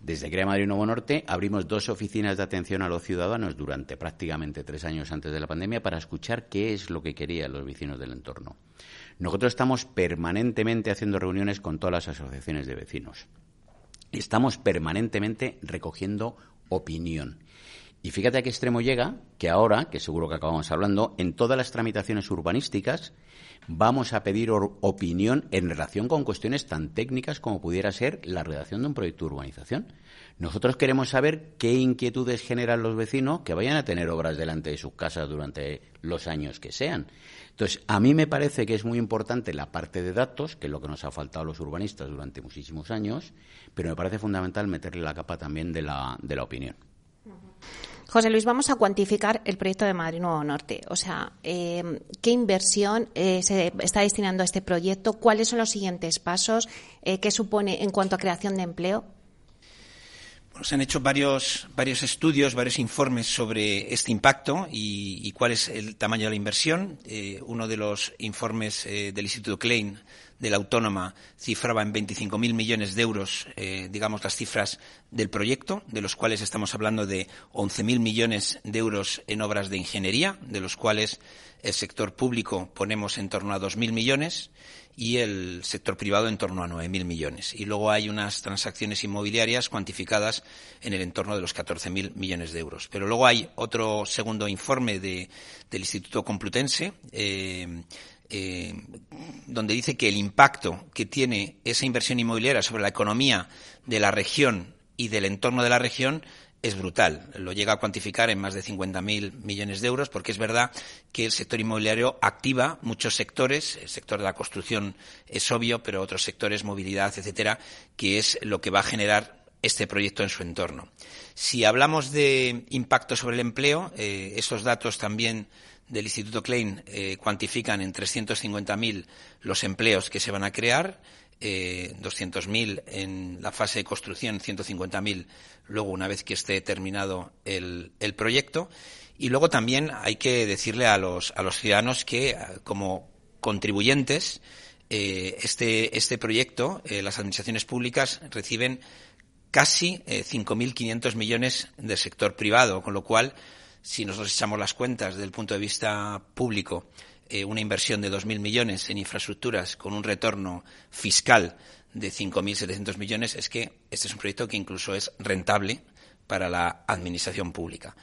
Desde Crea Madrid Nuevo Norte abrimos dos oficinas de atención a los ciudadanos durante prácticamente tres años antes de la pandemia para escuchar qué es lo que querían los vecinos del entorno. Nosotros estamos permanentemente haciendo reuniones con todas las asociaciones de vecinos. Estamos permanentemente recogiendo opinión. Y fíjate a qué extremo llega que ahora, que seguro que acabamos hablando, en todas las tramitaciones urbanísticas vamos a pedir opinión en relación con cuestiones tan técnicas como pudiera ser la redacción de un proyecto de urbanización. Nosotros queremos saber qué inquietudes generan los vecinos que vayan a tener obras delante de sus casas durante los años que sean. Entonces, a mí me parece que es muy importante la parte de datos, que es lo que nos ha faltado a los urbanistas durante muchísimos años, pero me parece fundamental meterle la capa también de la, de la opinión. José Luis, vamos a cuantificar el proyecto de Madrid Nuevo Norte. O sea, eh, ¿qué inversión eh, se está destinando a este proyecto? ¿Cuáles son los siguientes pasos? Eh, ¿Qué supone en cuanto a creación de empleo? Se han hecho varios, varios estudios, varios informes sobre este impacto y, cuál es el tamaño de la inversión. Eh, uno de los informes eh, del Instituto Klein de la Autónoma cifraba en 25.000 millones de euros, eh, digamos, las cifras del proyecto, de los cuales estamos hablando de 11.000 millones de euros en obras de ingeniería, de los cuales el sector público ponemos en torno a 2.000 millones y el sector privado en torno a 9.000 millones. Y luego hay unas transacciones inmobiliarias cuantificadas en el entorno de los 14.000 millones de euros. Pero luego hay otro segundo informe del Instituto Complutense eh, eh, donde dice que el impacto que tiene esa inversión inmobiliaria sobre la economía de la región y del entorno de la región es brutal. Lo llega a cuantificar en más de 50.000 millones de euros, porque es verdad que el sector inmobiliario activa muchos sectores. El sector de la construcción es obvio, pero otros sectores, movilidad, etcétera, que es lo que va a generar este proyecto en su entorno. Si hablamos de impacto sobre el empleo, eh, esos datos también del Instituto Klein eh, cuantifican en 350.000 los empleos que se van a crear eh, 200.000 en la fase de construcción, 150.000 luego una vez que esté terminado el, el, proyecto. Y luego también hay que decirle a los, a los ciudadanos que como contribuyentes este, este proyecto, las administraciones públicas reciben casi 5.500 millones del sector privado, con lo cual, si nosotros echamos las cuentas desde el punto de vista público, una inversión de 2.000 millones en infraestructuras con un retorno fiscal de 5.700 millones, es que este es un proyecto que incluso es rentable para la administración pública.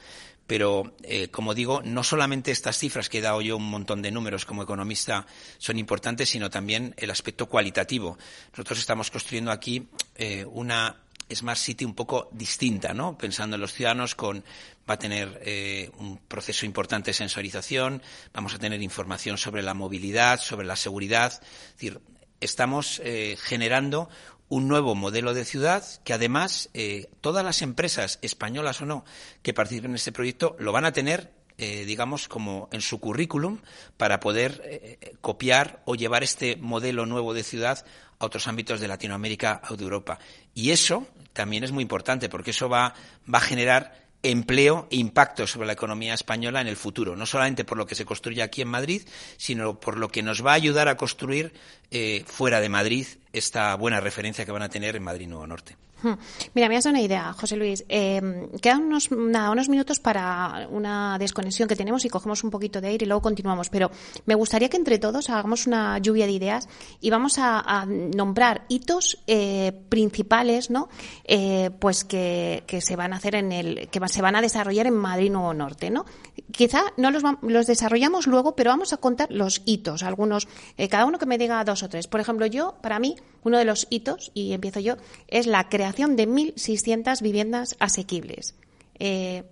Pero, eh, como digo, no solamente estas cifras que he dado yo un montón de números como economista son importantes, sino también el aspecto cualitativo. Nosotros estamos construyendo aquí eh, una Smart City un poco distinta, ¿no? Pensando en los ciudadanos con va a tener eh, un proceso importante de sensorización, vamos a tener información sobre la movilidad, sobre la seguridad. Es decir, estamos generando un nuevo modelo de ciudad que además eh, todas las empresas españolas o no que participen en este proyecto lo van a tener eh, digamos como en su currículum para poder eh, copiar o llevar este modelo nuevo de ciudad a otros ámbitos de Latinoamérica o de Europa y eso también es muy importante porque eso va, va a generar empleo e impacto sobre la economía española en el futuro, no solamente por lo que se construye aquí en Madrid, sino por lo que nos va a ayudar a construir eh, fuera de Madrid esta buena referencia que van a tener en Madrid Nuevo Norte. Hmm. Mira, me has dado una idea, José Luis. Eh, quedan unos, unos minutos para una desconexión que tenemos y cogemos un poquito de aire y luego continuamos. Pero me gustaría que entre todos hagamos una lluvia de ideas y vamos a, nombrar hitos eh, principales, ¿no? Eh, pues que, se van a hacer en el, que se van a desarrollar en Madrid Nuevo Norte, ¿no? Quizá no los, los desarrollamos luego, pero vamos a contar los hitos, algunos, cada uno que me diga dos o tres. Por ejemplo, yo, para mí, uno de los hitos, y empiezo yo, es la creación de 1.600 viviendas asequibles. Eh,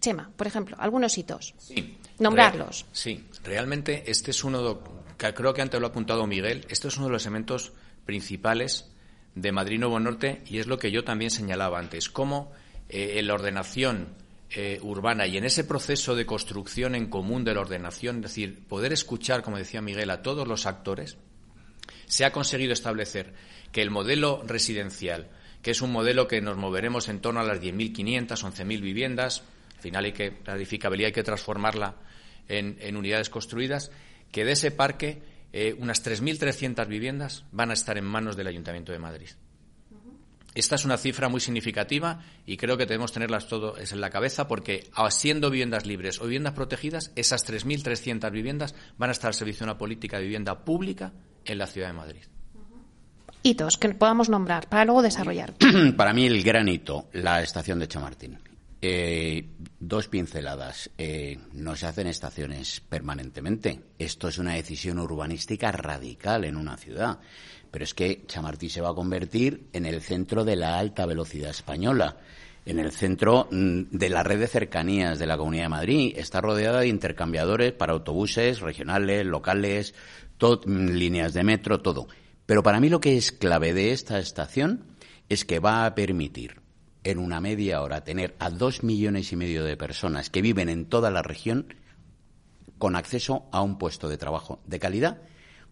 Chema, por ejemplo, algunos hitos. Sí. Nombrarlos. sí, realmente este es uno, que creo que antes lo ha apuntado Miguel, este es uno de los elementos principales de Madrid Nuevo Norte y es lo que yo también señalaba antes, cómo eh, en la ordenación eh, urbana y en ese proceso de construcción en común de la ordenación, es decir, poder escuchar, como decía Miguel, a todos los actores, se ha conseguido establecer que el modelo residencial, que es un modelo que nos moveremos en torno a las 10.500, 11.000 viviendas, al final hay que, la edificabilidad hay que transformarla en, unidades construidas, que de ese parque eh, unas 3.300 viviendas van a estar en manos del Ayuntamiento de Madrid. Esta es una cifra muy significativa y creo que debemos tenerlas todo en la cabeza porque, siendo viviendas libres o viviendas protegidas, esas 3.300 viviendas van a estar al servicio de una política de vivienda pública en la ciudad de Madrid. Hitos que podamos nombrar para luego desarrollar. *clears throat* Para mí el gran hito, la estación de Chamartín. Eh, dos pinceladas. Eh, no se hacen estaciones permanentemente. Esto es una decisión urbanística radical en una ciudad. Pero es que Chamartín se va a convertir en el centro de la alta velocidad española en el centro mm, de la red de cercanías de la Comunidad de Madrid. Está rodeada de intercambiadores para autobuses regionales, locales, Mm, líneas de metro, todo. Pero para mí lo que es clave de esta estación es que va a permitir en una media hora tener a dos millones y medio de personas que viven en toda la región con acceso a un puesto de trabajo de calidad,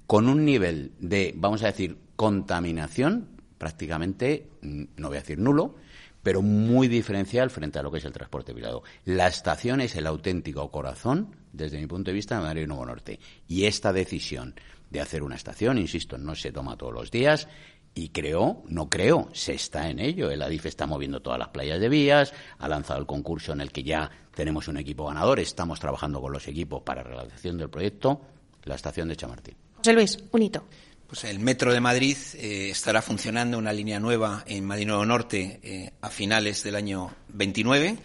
con un nivel de, vamos a decir, contaminación prácticamente, mm, no voy a decir nulo, pero muy diferencial frente a lo que es el transporte privado. La estación es el auténtico corazón, desde mi punto de vista, de Madrid Nuevo Norte. Y esta decisión de hacer una estación, insisto, no se toma todos los días, y creo, no creo, se está en ello. El ADIF está moviendo todas las playas de vías, ha lanzado el concurso en el que ya tenemos un equipo ganador, estamos trabajando con los equipos para la realización del proyecto, la estación de Chamartín. José Luis, un hito. Pues el Metro de Madrid eh, estará funcionando una línea nueva en Madrid Nuevo Norte eh, a finales del año 29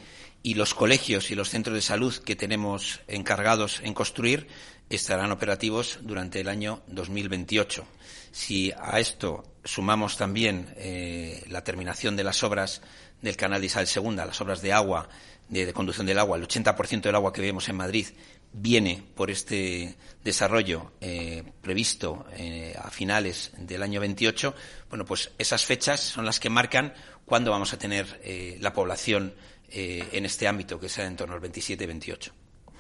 y los colegios y los centros de salud que tenemos encargados en construir estarán operativos durante el año 2028. Si a esto sumamos también eh, la terminación de las obras del canal de Isabel II, las obras de agua, de, conducción del agua, el 80% del agua que vemos en Madrid viene por este desarrollo eh, previsto eh, a finales del año 28, bueno, pues esas fechas son las que marcan cuándo vamos a tener la población en este ámbito, que sea en torno al 27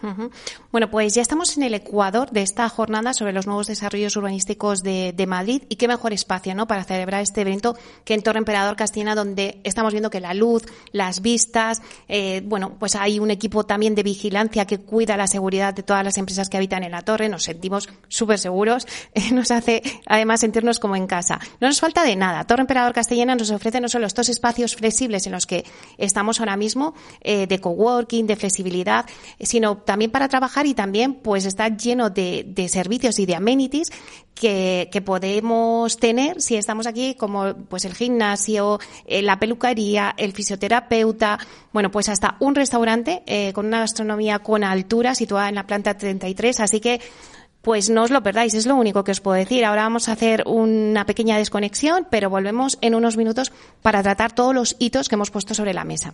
y 28. Bueno, pues ya estamos en el ecuador de esta jornada sobre los nuevos desarrollos urbanísticos de, Madrid y qué mejor espacio, ¿no? Para celebrar este evento que en Torre Emperador Castellana, donde estamos viendo que la luz, las vistas, eh, bueno, pues hay un equipo también de vigilancia que cuida la seguridad de todas las empresas que habitan en la torre. Nos sentimos súper seguros. *laughs* nos hace además sentirnos como en casa. No nos falta de nada. Torre Emperador Castellana nos ofrece no solo estos espacios flexibles en los que estamos ahora mismo, eh, de coworking, de flexibilidad, sino también para trabajar y también pues está lleno de, servicios y de amenities que, podemos tener si estamos aquí como pues el gimnasio, eh, la peluquería, el fisioterapeuta, bueno pues hasta un restaurante eh, con una gastronomía con altura situada en la planta 33, así que pues no os lo perdáis, es lo único que os puedo decir. Ahora vamos a hacer una pequeña desconexión, pero volvemos en unos minutos para tratar todos los hitos que hemos puesto sobre la mesa.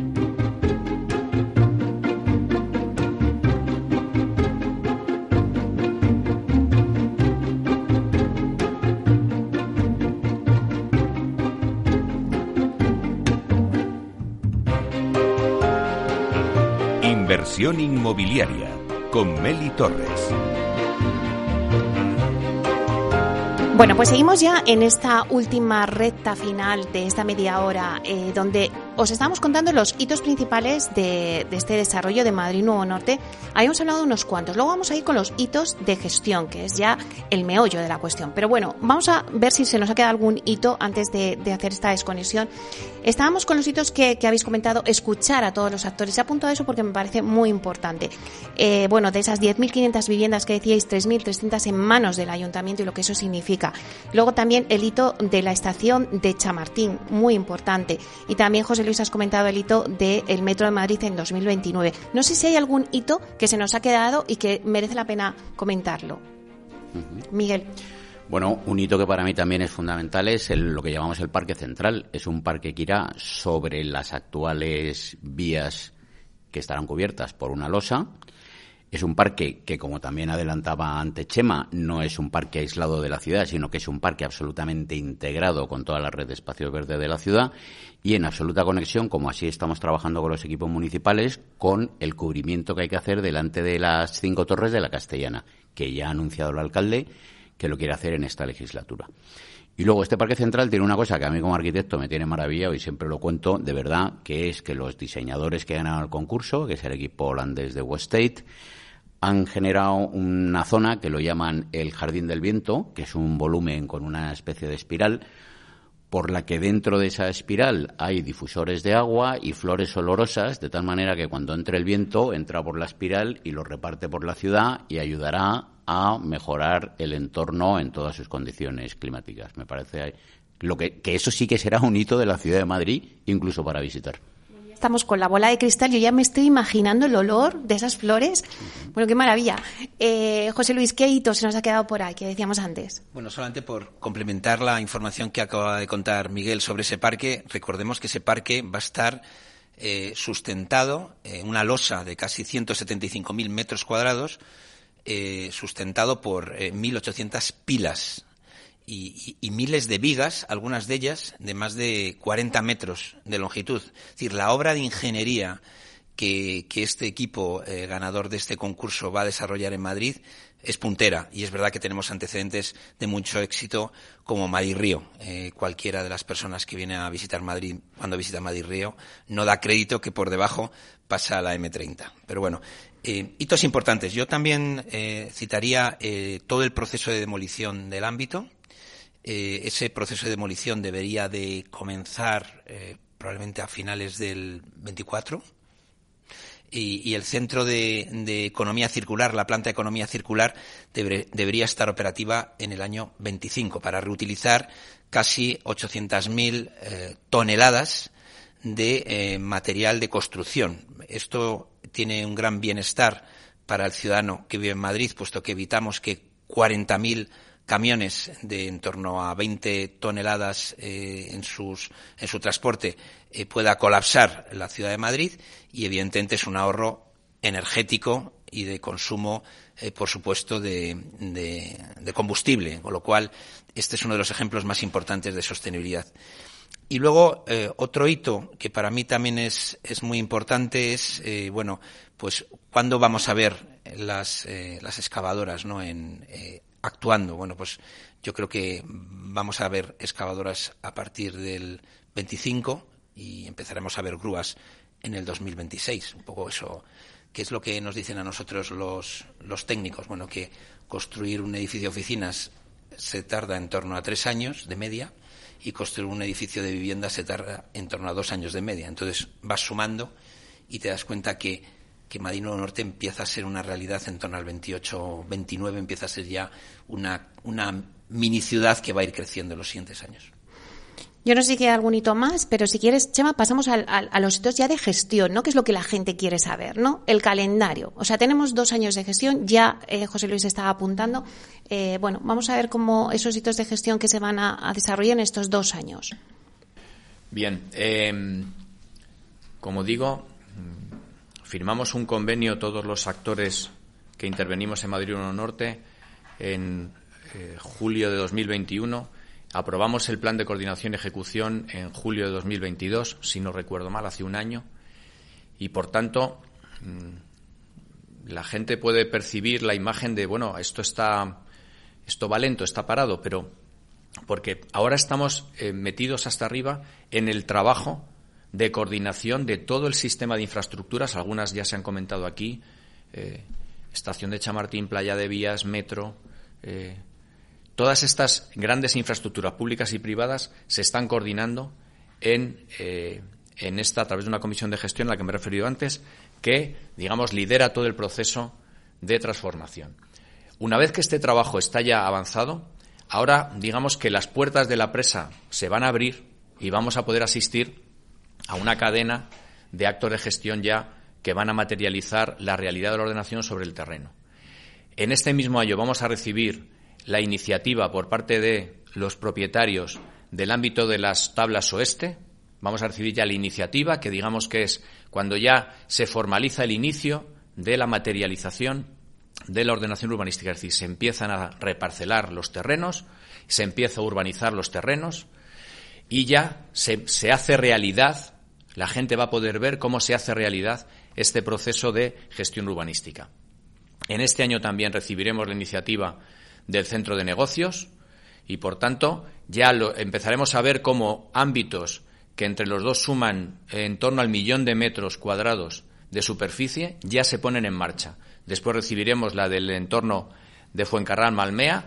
Inversión inmobiliaria con Meli Torres. Bueno, pues seguimos ya en esta última recta final de esta media hora, eh, donde os estamos contando los hitos principales de, este desarrollo de Madrid Nuevo Norte. Habíamos hablado de unos cuantos. Luego vamos a ir con los hitos de gestión, que es ya el meollo de la cuestión. Pero bueno, vamos a ver si se nos ha quedado algún hito antes de, hacer esta desconexión. Estábamos con los hitos que, habéis comentado, escuchar a todos los actores. Se apunto a eso porque me parece muy importante. Eh, bueno, de esas 10.500 viviendas que decíais, 3.300 en manos del ayuntamiento y lo que eso significa. Luego también el hito de la estación de Chamartín, muy importante. Y también, José Luis, has comentado el hito del Metro de Madrid en 2029. No sé si hay algún hito que se nos ha quedado y que merece la pena comentarlo. Miguel. Bueno, un hito que para mí también es fundamental es lo que llamamos el Parque Central. Es un parque que irá sobre las actuales vías que estarán cubiertas por una losa es un parque que, como también adelantaba ante Chema, no es un parque aislado de la ciudad, sino que es un parque absolutamente integrado con toda la red de espacio verde de la ciudad y en absoluta conexión, como así estamos trabajando con los equipos municipales, con el cubrimiento que hay que hacer delante de las cinco torres de la Castellana, que ya ha anunciado el alcalde que lo quiere hacer en esta legislatura. Y luego este parque central tiene una cosa que a mí como arquitecto me tiene maravillado y siempre lo cuento de verdad, que es que los diseñadores que ganan el concurso, que es el equipo holandés de Westate, han generado una zona que lo llaman el Jardín del Viento, que es un volumen con una especie de espiral, por la que dentro de esa espiral hay difusores de agua y flores olorosas, de tal manera que cuando entre el viento entra por la espiral y lo reparte por la ciudad y ayudará a mejorar el entorno en todas sus condiciones climáticas. Me parece lo que, que eso sí que será un hito de la ciudad de Madrid, incluso para visitar estamos con la bola de cristal, yo ya me estoy imaginando el olor de esas flores. Bueno, qué maravilla. Eh, José Luis, ¿qué hito se nos ha quedado por ahí que decíamos antes? Bueno, solamente por complementar la información que acaba de contar Miguel sobre ese parque, recordemos que ese parque va a estar eh, sustentado en una losa de casi 175.000 metros cuadrados, eh, sustentado por 1.800 pilas y, miles de vigas, algunas de ellas de más de 40 metros de longitud. Es decir, la obra de ingeniería que, este equipo eh, ganador de este concurso va a desarrollar en Madrid es puntera y es verdad que tenemos antecedentes de mucho éxito como Madrid Río. Eh, cualquiera de las personas que viene a visitar Madrid cuando visita Madrid Río no da crédito que por debajo pasa la M30. Pero bueno, eh, hitos importantes. Yo también eh, citaría todo el proceso de demolición del ámbito. Ese proceso de demolición debería de comenzar probablemente a finales del 24 y, el centro de, economía circular, la planta de economía circular, debería estar operativa en el año 25 para reutilizar casi 800.000 eh, toneladas de eh, material de construcción. Esto tiene un gran bienestar para el ciudadano que vive en Madrid, puesto que evitamos que 40.000 camiones de en torno a 20 toneladas eh, en, sus, en su transporte eh, pueda colapsar la ciudad de Madrid y evidentemente es un ahorro energético y de consumo, eh, por supuesto, de, de, combustible, con lo cual este es uno de los ejemplos más importantes de sostenibilidad. Y luego, otro hito que para mí también es, es muy importante es, bueno, pues cuándo vamos a ver las, las excavadoras ¿no? en, actuando. Bueno, pues yo creo que vamos a ver excavadoras a partir del 25 y empezaremos a ver grúas en el 2026. Un poco eso, que es lo que nos dicen a nosotros los, los técnicos. Bueno, que construir un edificio de oficinas se tarda en torno a tres años de media y construir un edificio de vivienda se tarda en torno a dos años de media. Entonces vas sumando y te das cuenta que que Madrid Norte empieza a ser una realidad en torno al 28, 29, empieza a ser ya una, una mini ciudad que va a ir creciendo en los siguientes años. Yo no sé si queda algún hito más, pero si quieres, Chema, pasamos a, los hitos ya de gestión, ¿no? Que es lo que la gente quiere saber, ¿no? El calendario. O sea, tenemos dos años de gestión, ya eh, José Luis estaba apuntando. Eh, bueno, vamos a ver cómo esos hitos de gestión que se van a, desarrollar en estos dos años. Bien, eh, como digo, firmamos un convenio todos los actores que intervenimos en Madrid 1 Norte en eh, julio de 2021. Aprobamos el plan de coordinación y ejecución en julio de 2022, si no recuerdo mal, hace un año. Y por tanto, mm, la gente puede percibir la imagen de, bueno, esto está, esto va lento, está parado, pero porque ahora estamos eh, metidos hasta arriba en el trabajo de coordinación de todo el sistema de infraestructuras, algunas ya se han comentado aquí, eh, estación de Chamartín, playa de vías, metro, eh, todas estas grandes infraestructuras públicas y privadas se están coordinando en, eh, en esta, a través de una comisión de gestión a la que me he referido antes, que, digamos, lidera todo el proceso de transformación. Una vez que este trabajo está ya avanzado, ahora digamos que las puertas de la presa se van a abrir y vamos a poder asistir a una cadena de actos de gestión ya que van a materializar la realidad de la ordenación sobre el terreno. En este mismo año vamos a recibir la iniciativa por parte de los propietarios del ámbito de las tablas oeste. Vamos a recibir ya la iniciativa, que digamos que es cuando ya se formaliza el inicio de la materialización de la ordenación urbanística. Es decir, se empiezan a reparcelar los terrenos, se empieza a urbanizar los terrenos, y ya se, hace realidad, la gente va a poder ver cómo se hace realidad este proceso de gestión urbanística. En este año también recibiremos la iniciativa del centro de negocios y, por tanto, ya lo, empezaremos a ver cómo ámbitos que entre los dos suman en torno al millón de metros cuadrados de superficie ya se ponen en marcha. Después recibiremos la del entorno de Fuencarral Malmea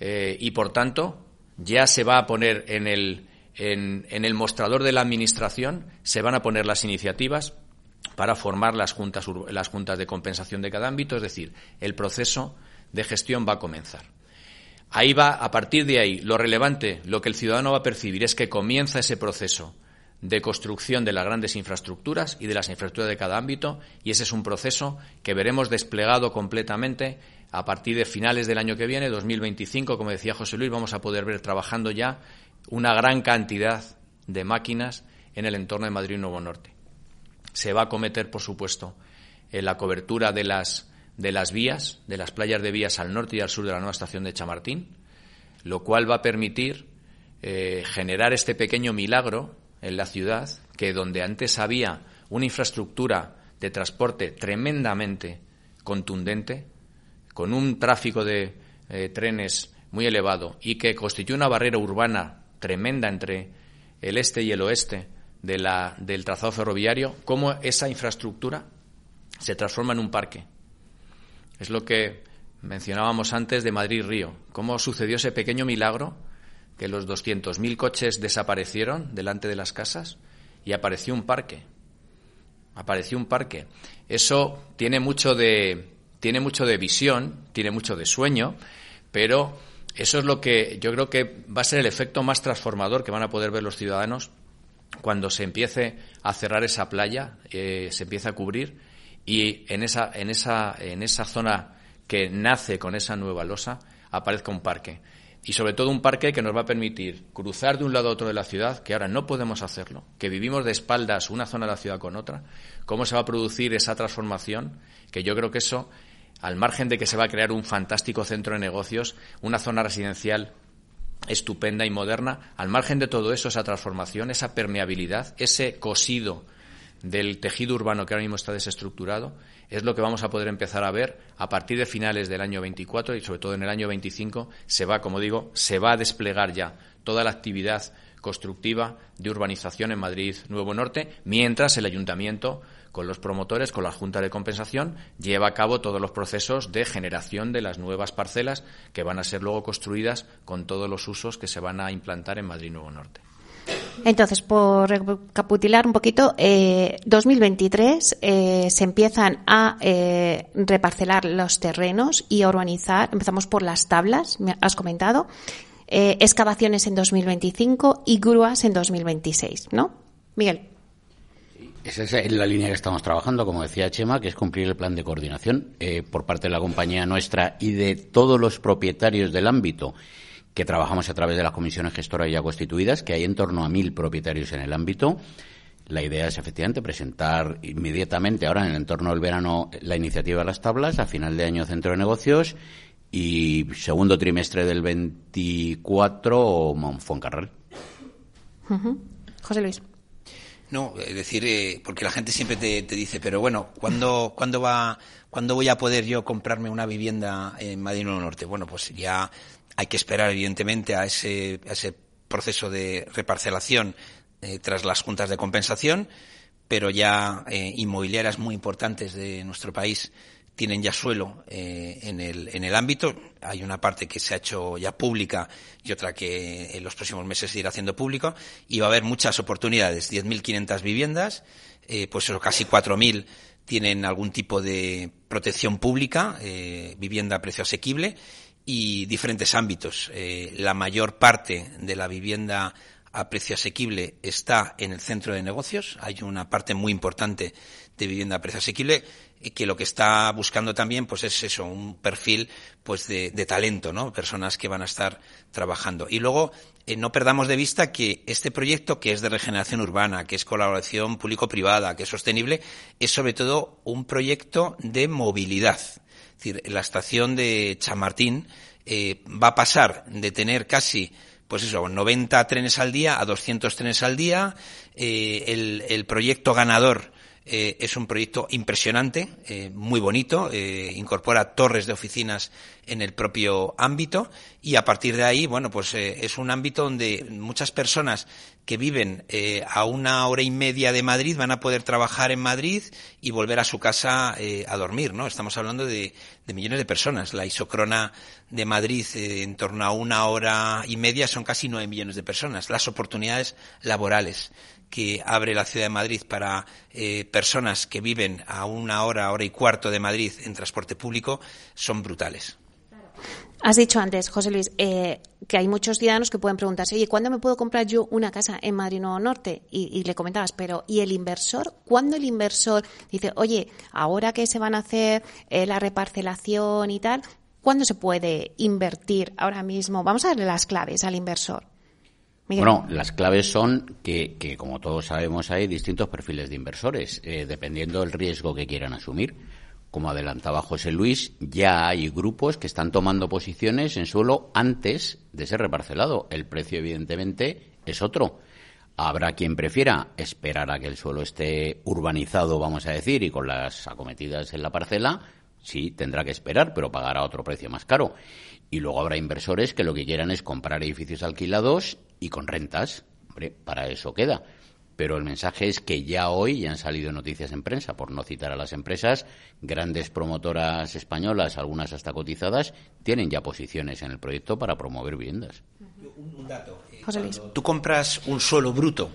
eh, y, por tanto, ya se va a poner en el, en, el mostrador de la Administración se van a poner las iniciativas para formar las juntas, las juntas de compensación de cada ámbito, es decir, el proceso de gestión va a comenzar. Ahí va, a partir de ahí, lo relevante, lo que el ciudadano va a percibir es que comienza ese proceso de construcción de las grandes infraestructuras y de las infraestructuras de cada ámbito, y ese es un proceso que veremos desplegado completamente a partir de finales del año que viene, 2025, como decía José Luis, vamos a poder ver trabajando ya una gran cantidad de máquinas en el entorno de Madrid Nuevo Norte. Se va a cometer, por supuesto, en la cobertura de las, de las vías, de las playas de vías al norte y al sur de la nueva estación de Chamartín, lo cual va a permitir eh, generar este pequeño milagro en la ciudad, que donde antes había una infraestructura de transporte tremendamente contundente, con un tráfico de eh, trenes muy elevado y que constituye una barrera urbana tremenda entre el este y el oeste de la, del trazado ferroviario, cómo esa infraestructura se transforma en un parque. Es lo que mencionábamos antes de Madrid-Río, cómo sucedió ese pequeño milagro que los 200.000 coches desaparecieron delante de las casas y apareció un parque. Apareció un parque. Eso tiene mucho de tiene mucho de visión, tiene mucho de sueño, pero eso es lo que yo creo que va a ser el efecto más transformador que van a poder ver los ciudadanos cuando se empiece a cerrar esa playa, eh, se empiece a cubrir y en esa, en esa, en esa zona que nace con esa nueva losa aparezca un parque. Y sobre todo un parque que nos va a permitir cruzar de un lado a otro de la ciudad, que ahora no podemos hacerlo, que vivimos de espaldas una zona de la ciudad con otra, cómo se va a producir esa transformación, que yo creo que eso, al margen de que se va a crear un fantástico centro de negocios, una zona residencial estupenda y moderna, al margen de todo eso, esa transformación, esa permeabilidad, ese cosido del tejido urbano que ahora mismo está desestructurado, es lo que vamos a poder empezar a ver a partir de finales del año 24 y sobre todo en el año 25 se va, como digo, se va a desplegar ya toda la actividad constructiva de urbanización en Madrid Nuevo Norte, mientras el ayuntamiento con los promotores, con la Junta de Compensación, lleva a cabo todos los procesos de generación de las nuevas parcelas que van a ser luego construidas con todos los usos que se van a implantar en Madrid Nuevo Norte. Entonces, por recapitular un poquito, eh, 2023 eh, se empiezan a eh, reparcelar los terrenos y a urbanizar. Empezamos por las tablas, me has comentado. Eh, excavaciones en 2025 y grúas en 2026, ¿no? Miguel. Esa es la línea que estamos trabajando, como decía Chema, que es cumplir el plan de coordinación eh, por parte de la compañía nuestra y de todos los propietarios del ámbito que trabajamos a través de las comisiones gestoras ya constituidas, que hay en torno a mil propietarios en el ámbito. La idea es efectivamente presentar inmediatamente, ahora en el entorno del verano, la iniciativa de las tablas, a final de año centro de negocios y segundo trimestre del 24 Monfoncarral. José Luis. No, es decir, eh, porque la gente siempre te, te dice, pero bueno, ¿cuándo, *laughs* ¿cuándo, va, ¿cuándo voy a poder yo comprarme una vivienda en Madrid Norte? Bueno, pues ya hay que esperar, evidentemente, a ese, a ese proceso de reparcelación eh, tras las juntas de compensación, pero ya eh, inmobiliarias muy importantes de nuestro país tienen ya suelo eh, en, el, en el ámbito. Hay una parte que se ha hecho ya pública y otra que en los próximos meses se irá haciendo público. Y va a haber muchas oportunidades. 10.500 viviendas, eh, pues eso, casi 4.000 tienen algún tipo de protección pública, eh, vivienda a precio asequible y diferentes ámbitos. Eh, la mayor parte de la vivienda a precio asequible está en el centro de negocios. Hay una parte muy importante de vivienda a precio asequible que lo que está buscando también pues es eso un perfil pues de, de talento no personas que van a estar trabajando. Y luego eh, no perdamos de vista que este proyecto que es de regeneración urbana que es colaboración público privada que es sostenible es sobre todo un proyecto de movilidad. Es decir la estación de Chamartín eh, va a pasar de tener casi pues eso, 90 trenes al día a 200 trenes al día. Eh, el, el proyecto ganador eh, es un proyecto impresionante, eh, muy bonito, eh, incorpora torres de oficinas en el propio ámbito y a partir de ahí, bueno, pues es un ámbito donde muchas personas que viven a una hora y media de Madrid van a poder trabajar en Madrid y volver a su casa a dormir, ¿no? Estamos hablando de, de millones de personas. La isocrona de Madrid en torno a una hora y media son casi nueve millones de personas. Las oportunidades laborales que abre la ciudad de Madrid para eh, personas que viven a una hora, hora y cuarto de Madrid en transporte público son brutales. Has dicho antes, José Luis, eh, que hay muchos ciudadanos que pueden preguntarse, oye, ¿cuándo me puedo comprar yo una casa en Madrid Nuevo Norte? Y, le comentabas, pero ¿y el inversor? ¿Cuándo el inversor dice, oye, ahora que se van a hacer eh, la reparcelación y tal, ¿cuándo se puede invertir ahora mismo? Vamos a darle las claves al inversor. Bueno, las claves son que, que, como todos sabemos, hay distintos perfiles de inversores, eh, dependiendo del riesgo que quieran asumir. Como adelantaba José Luis, ya hay grupos que están tomando posiciones en suelo antes de ser reparcelado. El precio, evidentemente, es otro. Habrá quien prefiera esperar a que el suelo esté urbanizado, vamos a decir, y con las acometidas en la parcela. Sí, tendrá que esperar, pero pagará otro precio más caro. Y luego habrá inversores que lo que quieran es comprar edificios alquilados y con rentas. Hombre, para eso queda. Pero el mensaje es que ya hoy ya han salido noticias en prensa, por no citar a las empresas, grandes promotoras españolas, algunas hasta cotizadas, tienen ya posiciones en el proyecto para promover viviendas. Un, dato. Eh, tú compras un suelo bruto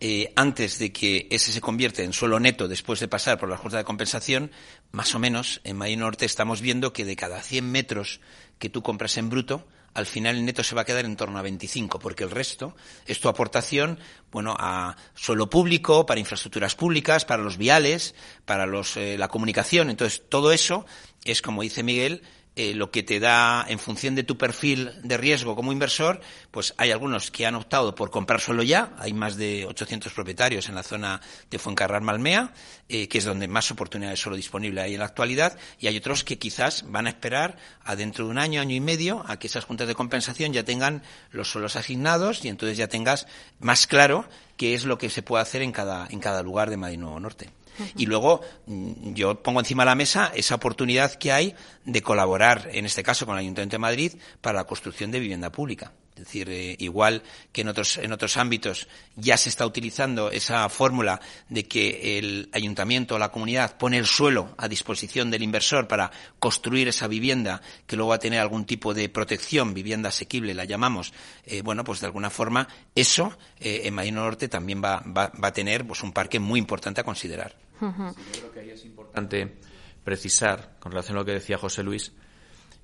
eh, antes de que ese se convierta en suelo neto después de pasar por la Junta de Compensación, más o menos en Madrid Norte estamos viendo que de cada 100 metros que tú compras en bruto, al final el neto se va a quedar en torno a 25, porque el resto es tu aportación, bueno, a suelo público, para infraestructuras públicas, para los viales, para los, eh, la comunicación. Entonces, todo eso es, como dice Miguel, eh, lo que te da en función de tu perfil de riesgo como inversor, pues hay algunos que han optado por comprar solo ya, hay más de 800 propietarios en la zona de Fuencarral Malmea, eh, que es donde más oportunidades solo disponible hay en la actualidad, y hay otros que quizás van a esperar a dentro de un año, año y medio, a que esas juntas de compensación ya tengan los suelos asignados y entonces ya tengas más claro qué es lo que se puede hacer en cada, en cada lugar de Madrid Nuevo Norte. Y luego mm, yo pongo encima de la mesa esa oportunidad que hay de colaborar, en este caso con el Ayuntamiento de Madrid, para la construcción de vivienda pública. Es decir, eh, igual que en otros, en otros ámbitos ya se está utilizando esa fórmula de que el ayuntamiento o la comunidad pone el suelo a disposición del inversor para construir esa vivienda que luego va a tener algún tipo de protección, vivienda asequible, la llamamos. Eh, bueno, pues de alguna forma eso eh, en Madrid Norte también va, va, a tener pues, un parque muy importante a considerar. yo creo que ahí es importante precisar, con relación a lo que decía José Luis,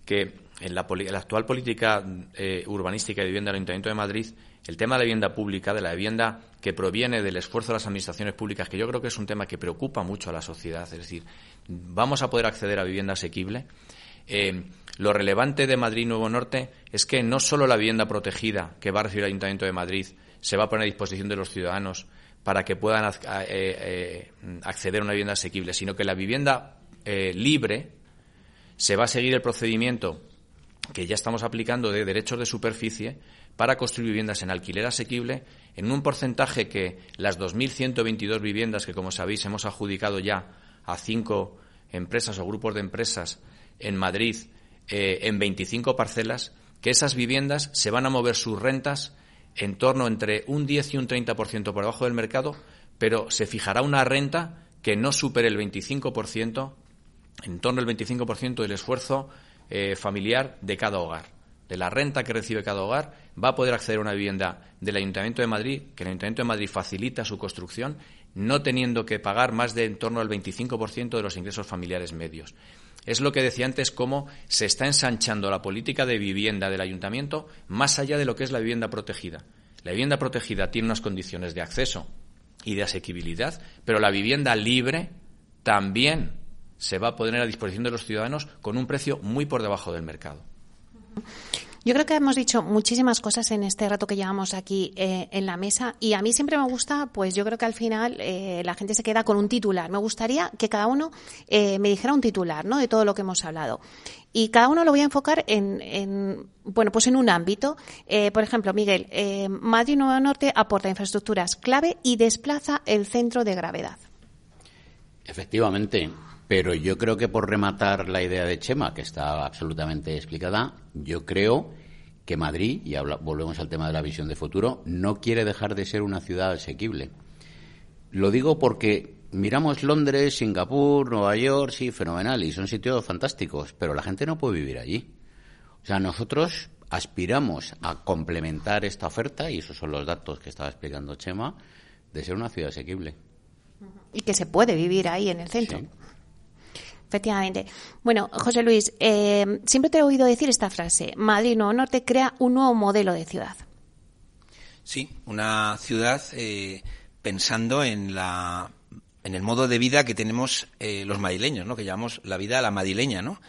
que en la, actual política eh, urbanística de vivienda del Ayuntamiento de Madrid, el tema de la vivienda pública, de la vivienda que proviene del esfuerzo de las administraciones públicas, que yo creo que es un tema que preocupa mucho a la sociedad, es decir, vamos a poder acceder a vivienda asequible. Eh, lo relevante de Madrid Nuevo Norte es que no solo la vivienda protegida que va a recibir el Ayuntamiento de Madrid se va a poner a disposición de los ciudadanos para que puedan eh, acceder a una vivienda asequible, sino que la vivienda libre, se va a seguir el procedimiento que ya estamos aplicando de derechos de superficie para construir viviendas en alquiler asequible en un porcentaje que las 2.122 viviendas que, como sabéis, hemos adjudicado ya a cinco empresas o grupos de empresas en Madrid eh, en 25 parcelas, que esas viviendas se van a mover sus rentas en torno entre un 10 y un 30% por debajo del mercado, pero se fijará una renta que no supere el 25% en torno al 25% del esfuerzo eh, familiar de cada hogar. De la renta que recibe cada hogar, va a poder acceder a una vivienda del Ayuntamiento de Madrid, que el Ayuntamiento de Madrid facilita su construcción, no teniendo que pagar más de en torno al 25% de los ingresos familiares medios. Es lo que decía antes, cómo se está ensanchando la política de vivienda del Ayuntamiento más allá de lo que es la vivienda protegida. La vivienda protegida tiene unas condiciones de acceso y de asequibilidad, pero la vivienda libre también se va a poner a disposición de los ciudadanos con un precio muy por debajo del mercado. Yo creo que hemos dicho muchísimas cosas en este rato que llevamos aquí eh, en la mesa y a mí siempre me gusta, pues yo creo que al final eh, la gente se queda con un titular. Me gustaría que cada uno eh, me dijera un titular, ¿no? De todo lo que hemos hablado. Y cada uno lo voy a enfocar en, bueno, pues en un ámbito. por ejemplo, Miguel, Madrid Nuevo Norte aporta infraestructuras clave y desplaza el centro de gravedad. Efectivamente, pero yo creo que por rematar la idea de Chema, que está absolutamente explicada, yo creo que Madrid, y volvemos al tema de la visión de futuro, no quiere dejar de ser una ciudad asequible. Lo digo porque miramos Londres, Singapur, Nueva York, sí, fenomenal, y son sitios fantásticos, pero la gente no puede vivir allí. O sea, nosotros aspiramos a complementar esta oferta, y esos son los datos que estaba explicando Chema, de ser una ciudad asequible. Y que se puede vivir ahí en el centro. Efectivamente. Bueno, José Luis, eh, siempre te he oído decir esta frase, Madrid Nuevo Norte crea un nuevo modelo de ciudad. Sí, una ciudad eh, pensando en la en el modo de vida que tenemos eh, los madrileños, ¿no? Que llamamos la vida la madrileña, ¿no?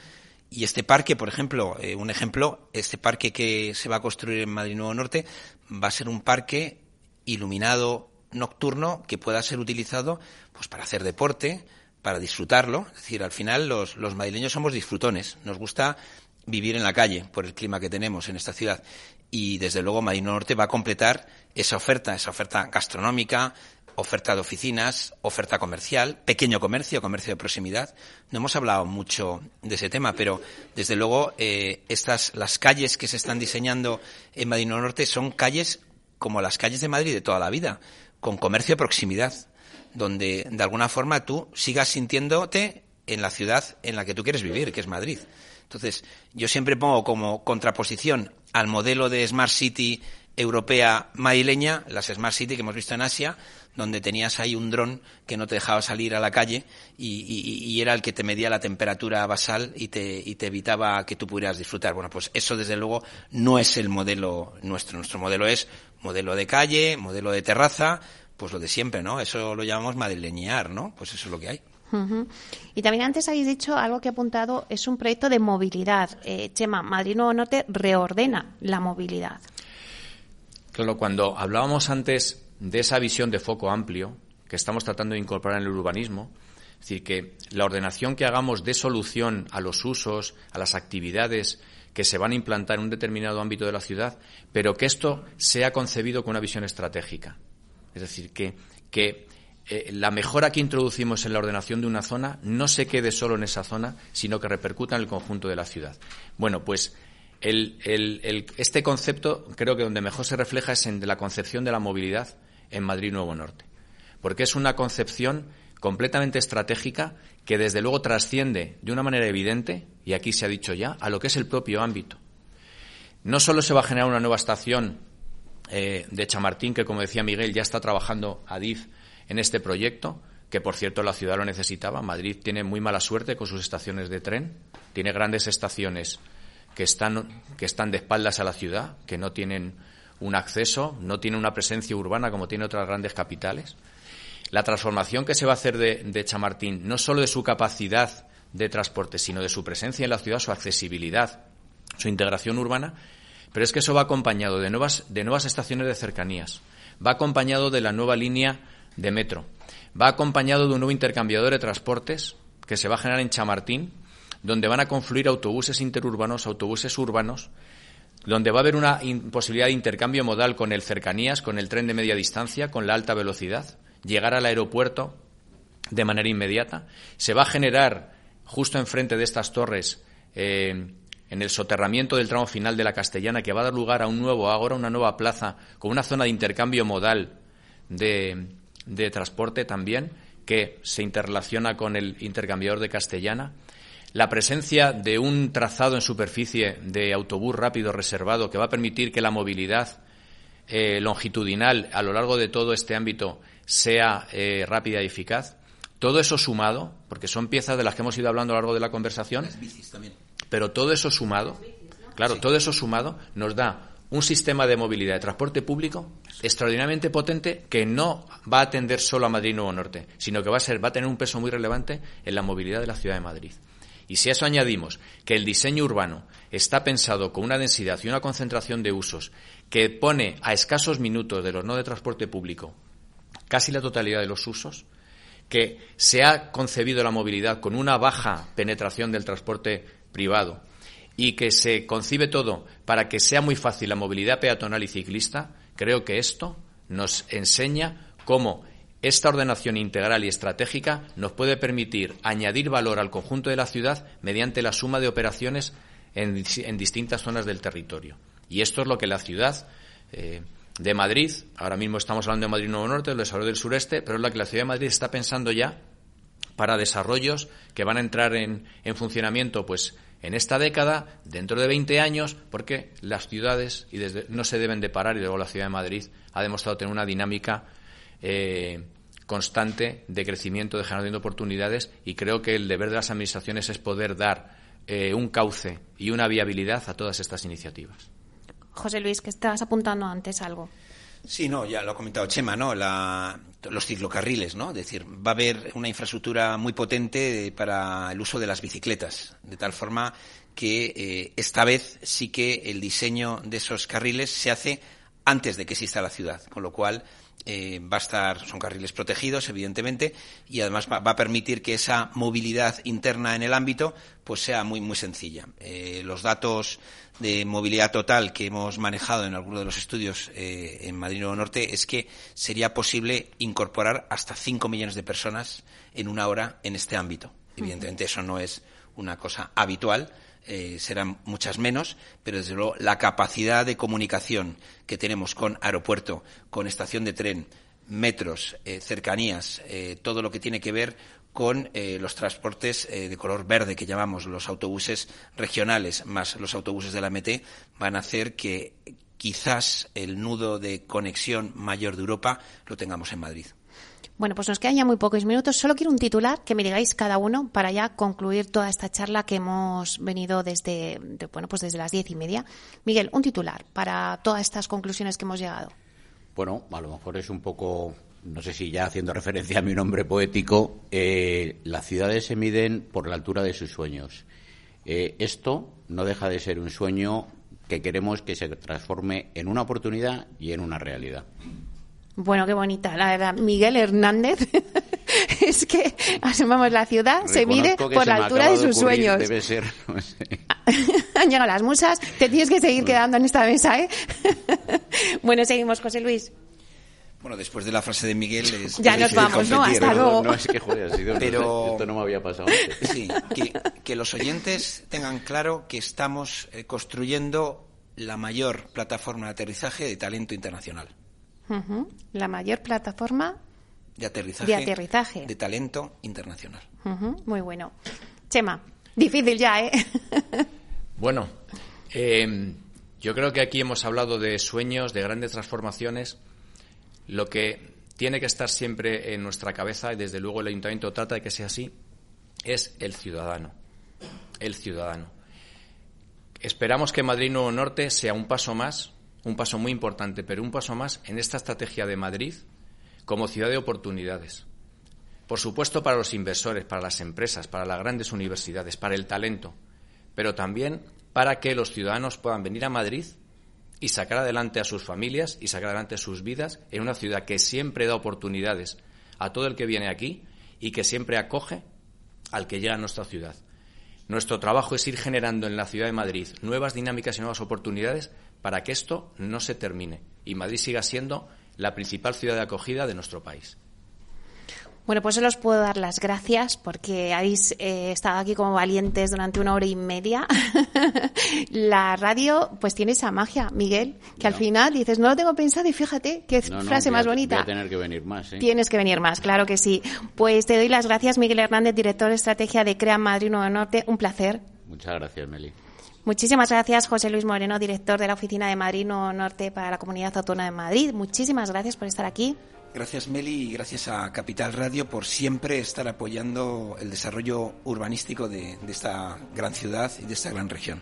Y este parque, por ejemplo, un ejemplo, este parque que se va a construir en Madrid Nuevo Norte va a ser un parque iluminado nocturno que pueda ser utilizado pues para hacer deporte, para disfrutarlo. Es decir, al final los, los madrileños somos disfrutones. Nos gusta vivir en la calle por el clima que tenemos en esta ciudad. Y desde luego Madrid Norte va a completar esa oferta, esa oferta gastronómica, oferta de oficinas, oferta comercial, pequeño comercio, comercio de proximidad. No hemos hablado mucho de ese tema, pero desde luego eh, estas las calles que se están diseñando en Madrid Norte son calles como las calles de Madrid de toda la vida, con comercio de proximidad, donde de alguna forma tú sigas sintiéndote en la ciudad en la que tú quieres vivir, que es Madrid. Entonces, yo siempre pongo como contraposición al modelo de Smart City europea madrileña, las Smart City que hemos visto en Asia, donde tenías ahí un dron que no te dejaba salir a la calle y, era el que te medía la temperatura basal y te, y te evitaba que tú pudieras disfrutar. Bueno, pues eso desde luego no es el modelo nuestro. Nuestro modelo es modelo de calle, modelo de terraza, pues lo de siempre, ¿no? Eso lo llamamos madrileñear, ¿no? Pues eso es lo que hay. Y también antes habéis dicho algo que he apuntado, es un proyecto de movilidad. Eh, Chema, Madrid Nuevo Norte reordena la movilidad. Claro, cuando hablábamos antes de esa visión de foco amplio que estamos tratando de incorporar en el urbanismo, es decir, que la ordenación que hagamos de solución a los usos, a las actividades que se van a implantar en un determinado ámbito de la ciudad, pero que esto sea concebido con una visión estratégica. Es decir, que, que eh, la mejora que introducimos en la ordenación de una zona no se quede solo en esa zona, sino que repercuta en el conjunto de la ciudad. Bueno, pues este concepto creo que donde mejor se refleja es en la concepción de la movilidad en Madrid Nuevo Norte, porque es una concepción completamente estratégica que desde luego trasciende de una manera evidente, y aquí se ha dicho ya, a lo que es el propio ámbito. No solo se va a generar una nueva estación eh, de Chamartín, que como decía Miguel, ya está trabajando ADIF en este proyecto, que por cierto la ciudad lo necesitaba. Madrid tiene muy mala suerte con sus estaciones de tren, tiene grandes estaciones que están, que están de espaldas a la ciudad, que no tienen un acceso, no tienen una presencia urbana como tiene otras grandes capitales. La transformación que se va a hacer de, de Chamartín, no solo de su capacidad de transporte, sino de su presencia en la ciudad, su accesibilidad, su integración urbana, pero es que eso va acompañado de nuevas, de nuevas estaciones de cercanías, va acompañado de la nueva línea de metro. Va acompañado de un nuevo intercambiador de transportes que se va a generar en Chamartín, donde van a confluir autobuses interurbanos, autobuses urbanos, donde va a haber una posibilidad de intercambio modal con el cercanías, con el tren de media distancia, con la alta velocidad, llegar al aeropuerto de manera inmediata. Se va a generar justo enfrente de estas torres, eh, en el soterramiento del tramo final de la Castellana, que va a dar lugar a un nuevo ágora, una nueva plaza, con una zona de intercambio modal de, transporte también, que se interrelaciona con el intercambiador de Castellana. La presencia de un trazado en superficie de autobús rápido reservado que va a permitir que la movilidad eh, longitudinal a lo largo de todo este ámbito sea eh, rápida y eficaz. Todo eso sumado, porque son piezas de las que hemos ido hablando a lo largo de la conversación, pero todo eso sumado, claro, todo eso sumado nos da un sistema de movilidad de transporte público extraordinariamente potente que no va a atender solo a Madrid Nuevo Norte, sino que va a ser, va a tener un peso muy relevante en la movilidad de la ciudad de Madrid. Y si a eso añadimos que el diseño urbano está pensado con una densidad y una concentración de usos que pone a escasos minutos de los no de transporte público casi la totalidad de los usos, que se ha concebido la movilidad con una baja penetración del transporte privado, y que se concibe todo para que sea muy fácil la movilidad peatonal y ciclista, creo que esto nos enseña cómo esta ordenación integral y estratégica nos puede permitir añadir valor al conjunto de la ciudad mediante la suma de operaciones en, distintas zonas del territorio. Y esto es lo que la ciudad eh, de Madrid, ahora mismo estamos hablando de Madrid Nuevo Norte, el desarrollo del sureste, pero es lo que la ciudad de Madrid está pensando ya para desarrollos que van a entrar en, en funcionamiento pues en esta década, dentro de 20 años, porque las ciudades y desde, no se deben de parar y luego la ciudad de Madrid ha demostrado tener una dinámica eh, constante de crecimiento, de generación de oportunidades y creo que el deber de las administraciones es poder dar eh, un cauce y una viabilidad a todas estas iniciativas. José Luis, que estabas apuntando antes algo. Sí, no, ya lo ha comentado Chema, ¿no? Los ciclocarriles, ¿no? Es decir, va a haber una infraestructura muy potente para el uso de las bicicletas, de tal forma que eh, esta vez sí que el diseño de esos carriles se hace antes de que exista la ciudad, con lo cual eh, va a estar, son carriles protegidos, evidentemente, y además va, a permitir que esa movilidad interna en el ámbito pues sea muy, muy sencilla. Eh, los datos de movilidad total que hemos manejado en algunos de los estudios eh, en Madrid Nuevo Norte es que sería posible incorporar hasta 5 millones de personas en una hora en este ámbito. Evidentemente, eso no es una cosa habitual, eh, serán muchas menos, pero desde luego la capacidad de comunicación que tenemos con aeropuerto, con estación de tren, metros, eh, cercanías, eh, todo lo que tiene que ver con los transportes de color verde que llamamos los autobuses regionales más los autobuses de la MT van a hacer que quizás el nudo de conexión mayor de Europa lo tengamos en Madrid. Bueno, pues nos quedan ya muy pocos minutos. Solo quiero un titular que me digáis cada uno para ya concluir toda esta charla que hemos venido desde, bueno, pues desde las diez y media. Miguel, un titular para todas estas conclusiones que hemos llegado. Bueno, a lo mejor es un poco, no sé si ya haciendo referencia a mi nombre poético, eh, las ciudades se miden por la altura de sus sueños. Eh, esto no deja de ser un sueño que queremos que se transforme en una oportunidad y en una realidad. Bueno, qué bonita, la verdad. Miguel Hernández. *laughs* es que asomamos la ciudad, se mide por la altura de sus sueños. Debe ser, *laughs* *laughs* Han llegado las musas, te tienes que seguir quedando en esta mesa, ¿eh? bueno, seguimos, José Luis. Bueno, después de la frase de Miguel Ya nos vamos, ¿no? Hasta luego. No, es que, joder, ha sido, Pero, esto no me había pasado antes. Sí, que, que, los oyentes tengan claro que estamos eh, construyendo la mayor plataforma de aterrizaje de talento internacional. La mayor plataforma de aterrizaje, de, aterrizaje. de talento internacional. Muy bueno. Chema, difícil ya, ¿eh? *laughs* bueno, em, yo creo que aquí hemos hablado de sueños, de grandes transformaciones. Lo que tiene que estar siempre en nuestra cabeza, y desde luego el ayuntamiento trata de que sea así, es el ciudadano. El ciudadano. Esperamos que Madrid Nuevo Norte sea un paso más un paso muy importante, pero un paso más en esta estrategia de Madrid como ciudad de oportunidades. Por supuesto, para los inversores, para las empresas, para las grandes universidades, para el talento, pero también para que los ciudadanos puedan venir a Madrid y sacar adelante a sus familias y sacar adelante sus vidas en una ciudad que siempre da oportunidades a todo el que viene aquí y que siempre acoge al que llega a nuestra ciudad. Nuestro trabajo es ir generando en la ciudad de Madrid nuevas dinámicas y nuevas oportunidades para que esto no se termine y Madrid siga siendo la principal ciudad de acogida de nuestro país. Bueno, pues os puedo dar las gracias porque habéis eh, estado aquí como valientes durante una hora y media. *laughs* la radio, pues tiene esa magia, Miguel, que al final dices, no lo tengo pensado y fíjate qué frase más bonita. Voy a tener que venir más, ¿eh? Tienes que venir más, claro que sí. Pues te doy las gracias, Miguel Hernández, director de estrategia de CREA Madrid Nuevo Norte. Un placer. Muchas gracias, Meli. Muchísimas gracias, José Luis Moreno, director de la Oficina de Madrid Nuevo Norte para la Comunidad Autónoma de Madrid. Muchísimas gracias por estar aquí. Gracias, Meli, y gracias a Capital Radio por siempre estar apoyando el desarrollo urbanístico de, esta gran ciudad y de esta gran región.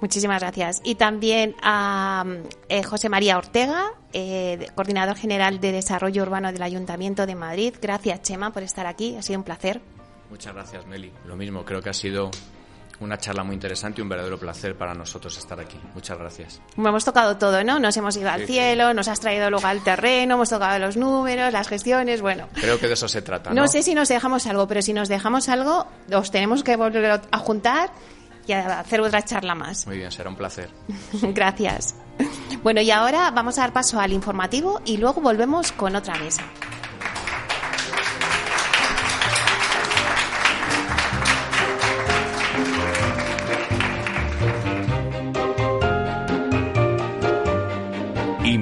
Muchísimas gracias. Y también a eh, José María Ortega, eh, coordinador general de Desarrollo Urbano del Ayuntamiento de Madrid. Gracias, Chema, por estar aquí. Ha sido un placer. Muchas gracias, Meli. Lo mismo, creo que ha sido una charla muy interesante y un verdadero placer para nosotros estar aquí. Muchas gracias. hemos tocado todo, ¿no? Nos hemos ido al cielo, nos has traído luego al terreno, hemos tocado los números, las gestiones, bueno. Creo que de eso se trata. No, no sé si nos dejamos algo, pero si nos dejamos algo, os tenemos que volver a juntar y a hacer otra charla más. Muy bien, será un placer. *laughs* Gracias. Bueno, y ahora vamos a dar paso al informativo y luego volvemos con otra mesa.